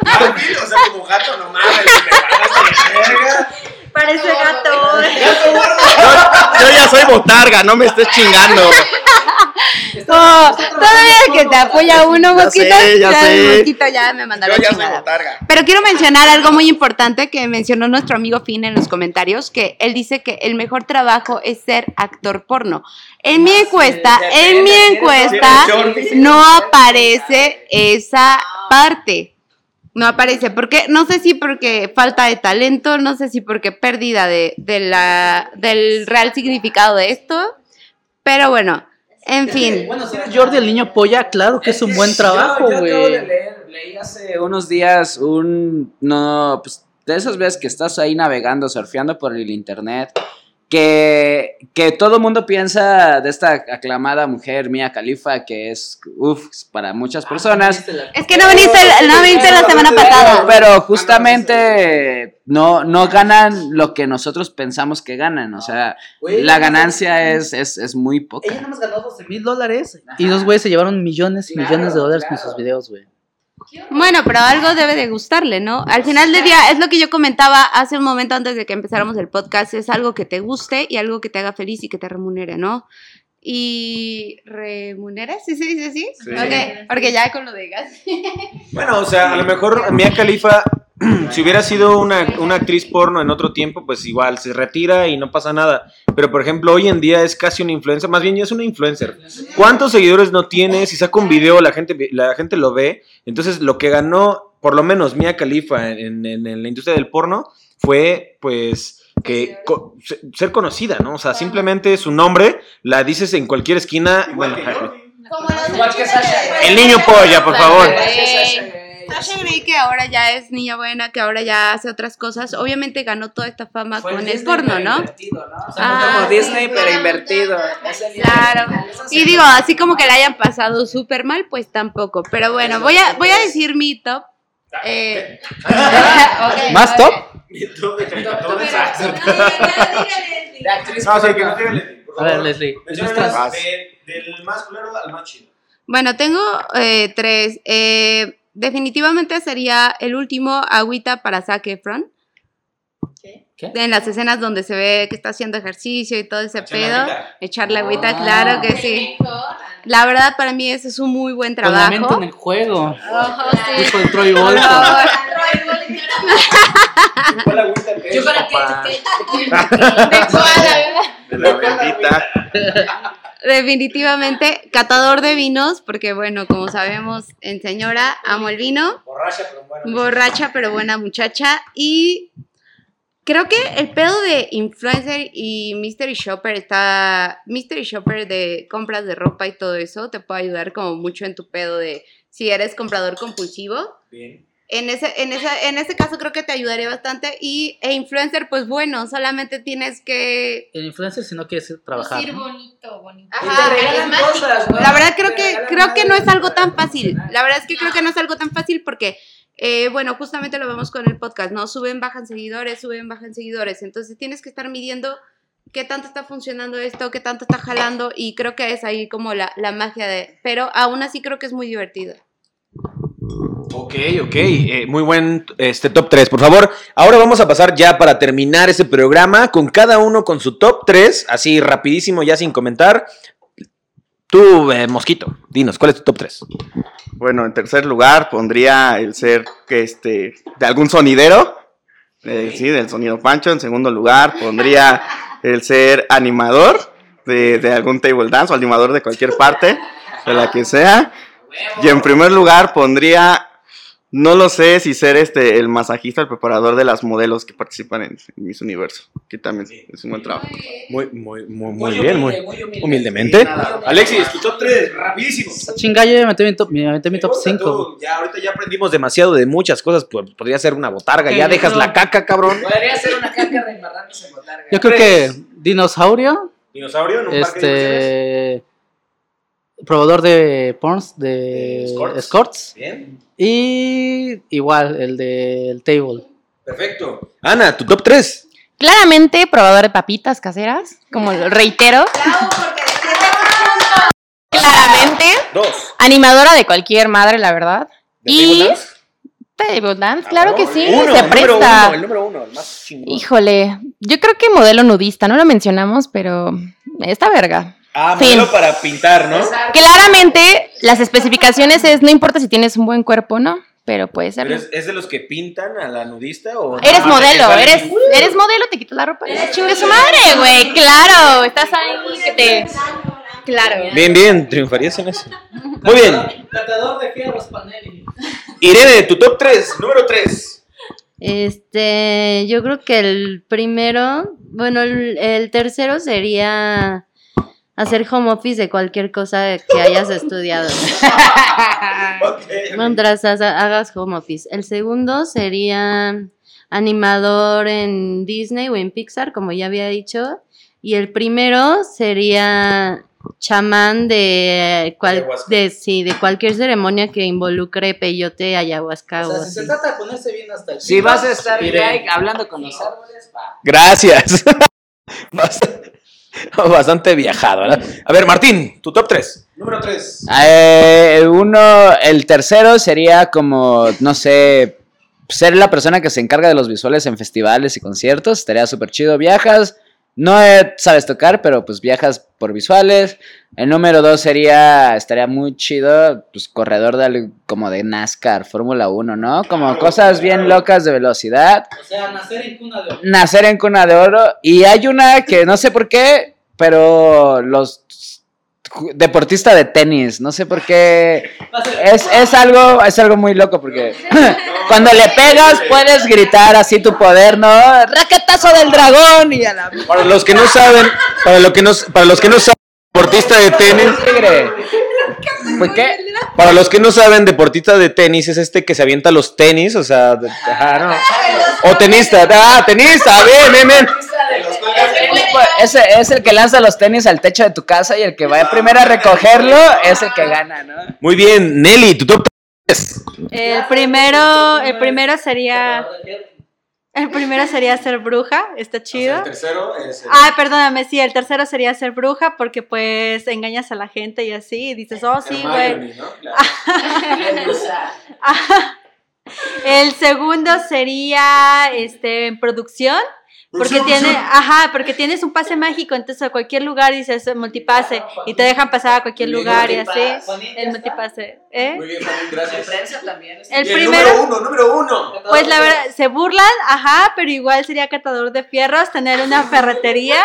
Ah, sí, o sea, como gato, no mames. te pasaste de verga. Parece gato. (laughs) Yo, yo ya soy botarga, no me estés chingando. Oh, todavía que te apoya uno, Ya Mosquito. sé, ya sé. Mosquito ya me ya soy chingada. botarga. Pero quiero mencionar algo muy importante que mencionó nuestro amigo Finn en los comentarios, que él dice que el mejor trabajo es ser actor porno. En mi encuesta, en mi encuesta no aparece esa parte. No aparece, porque no sé si porque falta de talento, no sé si porque pérdida de, de la, del real significado de esto, pero bueno, en fin. Bueno, si eres Jordi el niño polla, claro que es un buen trabajo, Yo, yo acabo de güey. leer, leí hace unos días un, no, pues de esas veces que estás ahí navegando, surfeando por el internet, que, que todo mundo piensa de esta aclamada mujer Mia Khalifa, que es, uff, para muchas personas. Es que no viniste, no viniste la semana pasada. Pero justamente no, no ganan lo que nosotros pensamos que ganan. O sea, Güey, la ganancia es, es, es muy poca. Ella nada más ganó 12 mil dólares y dos güeyes se llevaron millones y millones de dólares con sus videos, güey. Bueno, pero algo debe de gustarle, ¿no? Al final del día, es lo que yo comentaba hace un momento antes de que empezáramos el podcast, es algo que te guste y algo que te haga feliz y que te remunere, ¿no? Y remunera, ¿sí se dice así? Sí. Ok, porque ya con lo de gas. Bueno, o sea, a lo mejor Mia Khalifa, (clears throat) si hubiera sido una, una actriz porno en otro tiempo, pues igual se retira y no pasa nada. pero por ejemplo, hoy en día es casi una influencer, más bien ya es una influencer. ¿Cuántos seguidores no tiene? Si saca un video, la gente, la gente lo ve. Entonces, lo que ganó, por lo menos Mia Khalifa en, en- en la industria del porno, fue pues que co- se- ser conocida, ¿no? O sea, simplemente su nombre la dices en cualquier esquina. Bueno, Igual que Sasha. el niño polla, por favor. Sasha Grey, que ahora ya es niña buena, que ahora ya hace otras cosas, obviamente ganó toda esta fama Fue con el porno, pero ¿no? invertido, ¿no? O sea, Ah, como sí, Disney, pero claro. invertido. Claro. Y digo, así como que la hayan pasado súper mal, pues tampoco. Pero bueno, voy a, voy a decir mi top. Eh, (laughs) ok, ¿Más ok. top? De actriz. No, sí, porno. que no diga Leslie, por A ver, favor. Leslie. Del más culero al más chido. Bueno, tengo eh, tres. Eh, definitivamente sería el último agüita para Zac Efron. ¿Qué? En las escenas donde se ve que está haciendo ejercicio y todo ese pedo. agüita. Echarle agüita, claro que sí. La verdad, para mí ese es un muy buen Con la mente trabajo. en el juego. Ojo, sí. Troy Por Bolton. favor. ¿Cuál la Yo para papá? De la bendita. Definitivamente, catador de vinos, porque bueno, como sabemos, en señora amo el vino. Borracha, pero bueno. borracha pero buena muchacha y creo que el pedo de influencer y mystery shopper está mystery shopper de compras de ropa y todo eso te puede ayudar como mucho en tu pedo de si eres comprador compulsivo Bien. En ese en esa en ese caso creo que te ayudaría bastante y e influencer pues bueno solamente tienes que El influencer si no quieres trabajar. ¿no? bonito, bonito. Ajá, cosas, ¿no? la verdad creo que creo que no es algo tan fácil. La verdad es que creo que no es algo tan fácil porque eh, bueno, justamente lo vemos con el podcast, ¿no? Suben, bajan seguidores, suben, bajan seguidores. Entonces tienes que estar midiendo qué tanto está funcionando esto, qué tanto está jalando y creo que es ahí como la, la magia de... Pero aún así creo que es muy divertido. Ok, ok, eh, muy buen este top 3. Por favor, ahora vamos a pasar ya para terminar ese programa con cada uno con su top 3, así rapidísimo ya sin comentar. Tú, eh, Mosquito, dinos, ¿cuál es tu top 3? Bueno, en tercer lugar pondría el ser que este de algún sonidero. eh, sí, del sonido Pancho. En segundo lugar pondría el ser animador de, de algún table dance o animador de cualquier parte, de la que sea. Y en primer lugar pondría, no lo sé si ser este el masajista, el preparador de las modelos que participan en, en Miss Universo, que también es un buen trabajo. Muy, muy, muy, muy Muy bien, humilde, muy humilde. humildemente. Nada. Alexis, tu top 3, rapidísimo. Chinga, yo ya metí mi top, me metí mi top Puta, 5. tú, Ya, ahorita ya aprendimos demasiado de muchas cosas. pues, Podría ser una botarga. Ya dejas la caca, cabrón. Podría ser una caca reembarrándose en botarga. Yo creo que dinosaurio, Dinosaurio de diversiones. este probador de porns de De escorts. escorts Bien, y igual el del table. perfecto. Ana, tu top 3. Claramente, probador de papitas caseras, como lo (laughs) reitero. Claramente, Dos. animadora de cualquier madre, la verdad. ¿De Y table dance? table dance, claro que sí, Uno, se número presta. uno, el número uno, el más chingón. Híjole, yo creo que modelo nudista, no lo mencionamos, pero esta verga. Ah, Fin. modelo para pintar, ¿no? Claramente, las especificaciones es, no importa si tienes un buen cuerpo, ¿no? Pero puede ser. ¿Pero es, de los que pintan a la nudista o Eres Ah, modelo, eres, eres modelo, te quitas la ropa y chingue su madre, güey. Claro, estás ahí que te. Claro. Bien, bien, triunfarías en eso. Muy bien. Catador de fierros panelli. Irene, tu top 3, número 3. Este, yo creo que el primero, bueno, el, el tercero sería hacer home office de cualquier cosa que hayas estudiado. (laughs) Mientras ha- hagas home office. El segundo sería animador en Disney o en Pixar, como ya había dicho. Y el primero sería chamán de, cual, de, sí, de cualquier ceremonia que involucre peyote, ayahuasca O o sea, si se trata de ponerse bien hasta el Si vas a estar like, hablando con los árboles, va. Gracias. (laughs) (laughs) (laughs) Bastante, viajado, ¿verdad? A ver, Martín, tu top 3. Número 3. Eh, uno, el tercero sería como, no sé, ser la persona que se encarga de los visuales en festivales y conciertos. Estaría súper chido. Viajas, No sabes tocar, pero pues viajas por visuales. El número dos sería, estaría muy chido, pues corredor de, algo como de NASCAR, Fórmula 1, ¿no? Como cosas bien locas de velocidad. O sea, nacer en cuna de oro. Nacer en cuna de oro. Y hay una que no sé por qué, pero los deportista de tenis, no sé por qué. Es, es algo, es algo muy loco porque (laughs) cuando le pegas puedes gritar así tu poder, ¿no? Raquetazo del dragón y a la Para los que no saben, para, lo que no, para los que no saben, deportista de tenis. ¿Por qué? Para los que no saben, deportista de tenis es este que se avienta los tenis, o sea, de- ajá, no. O tenista, ah, tenista, ven, ven, ven. Ese es el que lanza los tenis al techo de tu casa y el que va primero a recogerlo es el que gana, ¿no? Muy bien, Nelly, tu top 3. El primero, el primero sería. El primero sería ser bruja, está chido. tercero es. Ah, perdóname, sí, el tercero sería ser bruja porque pues engañas a la gente y así, y dices, oh, sí, güey. (laughs) El segundo sería este en producción. Porque Producción, tiene, ajá, porque tienes un pase mágico, entonces a cualquier lugar dices multipase y te dejan pasar a cualquier lugar y así. El multipase, ¿eh? Muy bien, Juanín, gracias. Prensa también. El primero- Número uno, número uno. Pues la verdad, se burlan, ajá, pero igual sería catador de fierros, tener una ferretería.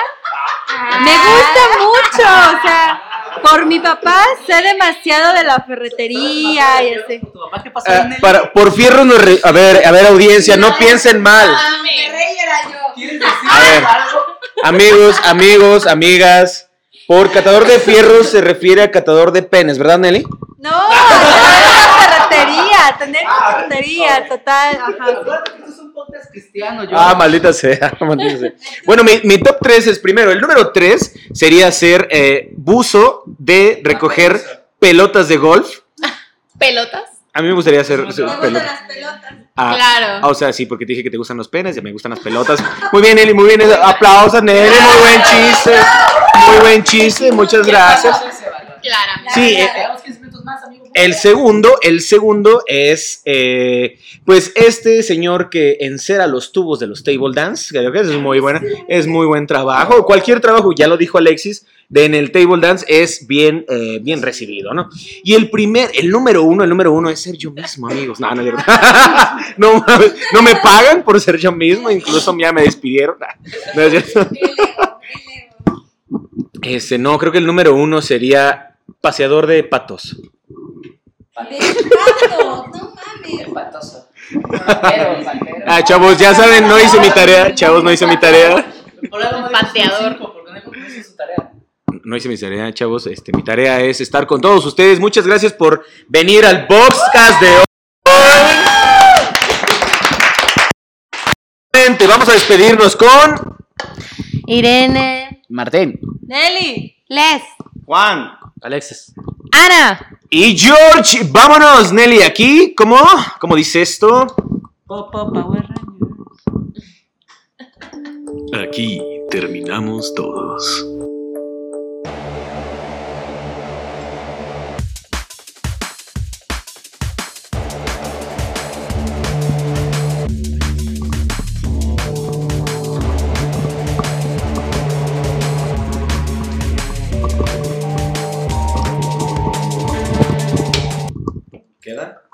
Me gusta mucho, o sea, por mi papá sé demasiado de la ferretería y así. ¿Tu papá qué pasó, Ah, para, por fierro, a ver, a ver, audiencia, no piensen mal. ¿Quieres decir A ver. algo? Amigos, amigos, amigas, por catador de fierros se refiere a catador de penes, ¿verdad, Nelly? No, ferretería, tener ferretería, total, ajá. Cristiano. Yo Ah, maldita sea, (laughs) maldita sea. Bueno, mi, mi top 3 es primero. El número 3 sería ser eh, buzo de recoger pelotas de golf. ¿Pelotas? A mí me gustaría ser, ser pelota. Ah, Claro. ah, o sea, sí, porque te dije que te gustan los penes, ya me gustan las (laughs) pelotas. Muy bien, Nelly, muy bien. Aplausos, Nelly, muy buen chiste. Muy buen chiste, muchas gracias. Claramente. Sí, eh, Llevamos 15 minutos más, amigo. El segundo, el segundo es, eh, pues, este señor que encera los tubos de los table dance, creo que es muy buena, es muy buen trabajo. Cualquier trabajo, ya lo dijo Alexis, de en el table dance es bien, eh, bien recibido, ¿no? Y el primer, el número uno, el número uno es ser yo mismo, amigos. No, no, (laughs) no, me pagan por ser yo mismo, incluso ya me despidieron. No, es cierto. (laughs) Este, no, creo que el número uno sería paseador de patos. Patoso. (laughs) Ah, chavos, ya saben, no hice mi tarea. Chavos, no hice mi tarea. No Pateador. no no. No hice mi tarea, chavos. Este, mi tarea es estar con todos ustedes. Muchas gracias por venir al Boxcast de hoy. Vamos a despedirnos con Irene. Martín. Nelly. Les. Juan. Alexis. Ana. Y George, vámonos, Nelly, aquí. ¿Cómo? ¿Cómo dice esto? Popo Power Rangers. Aquí terminamos todos.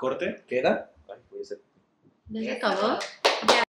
¿Queda? ¿Corte? ¿Queda? ¿Ya se acabó?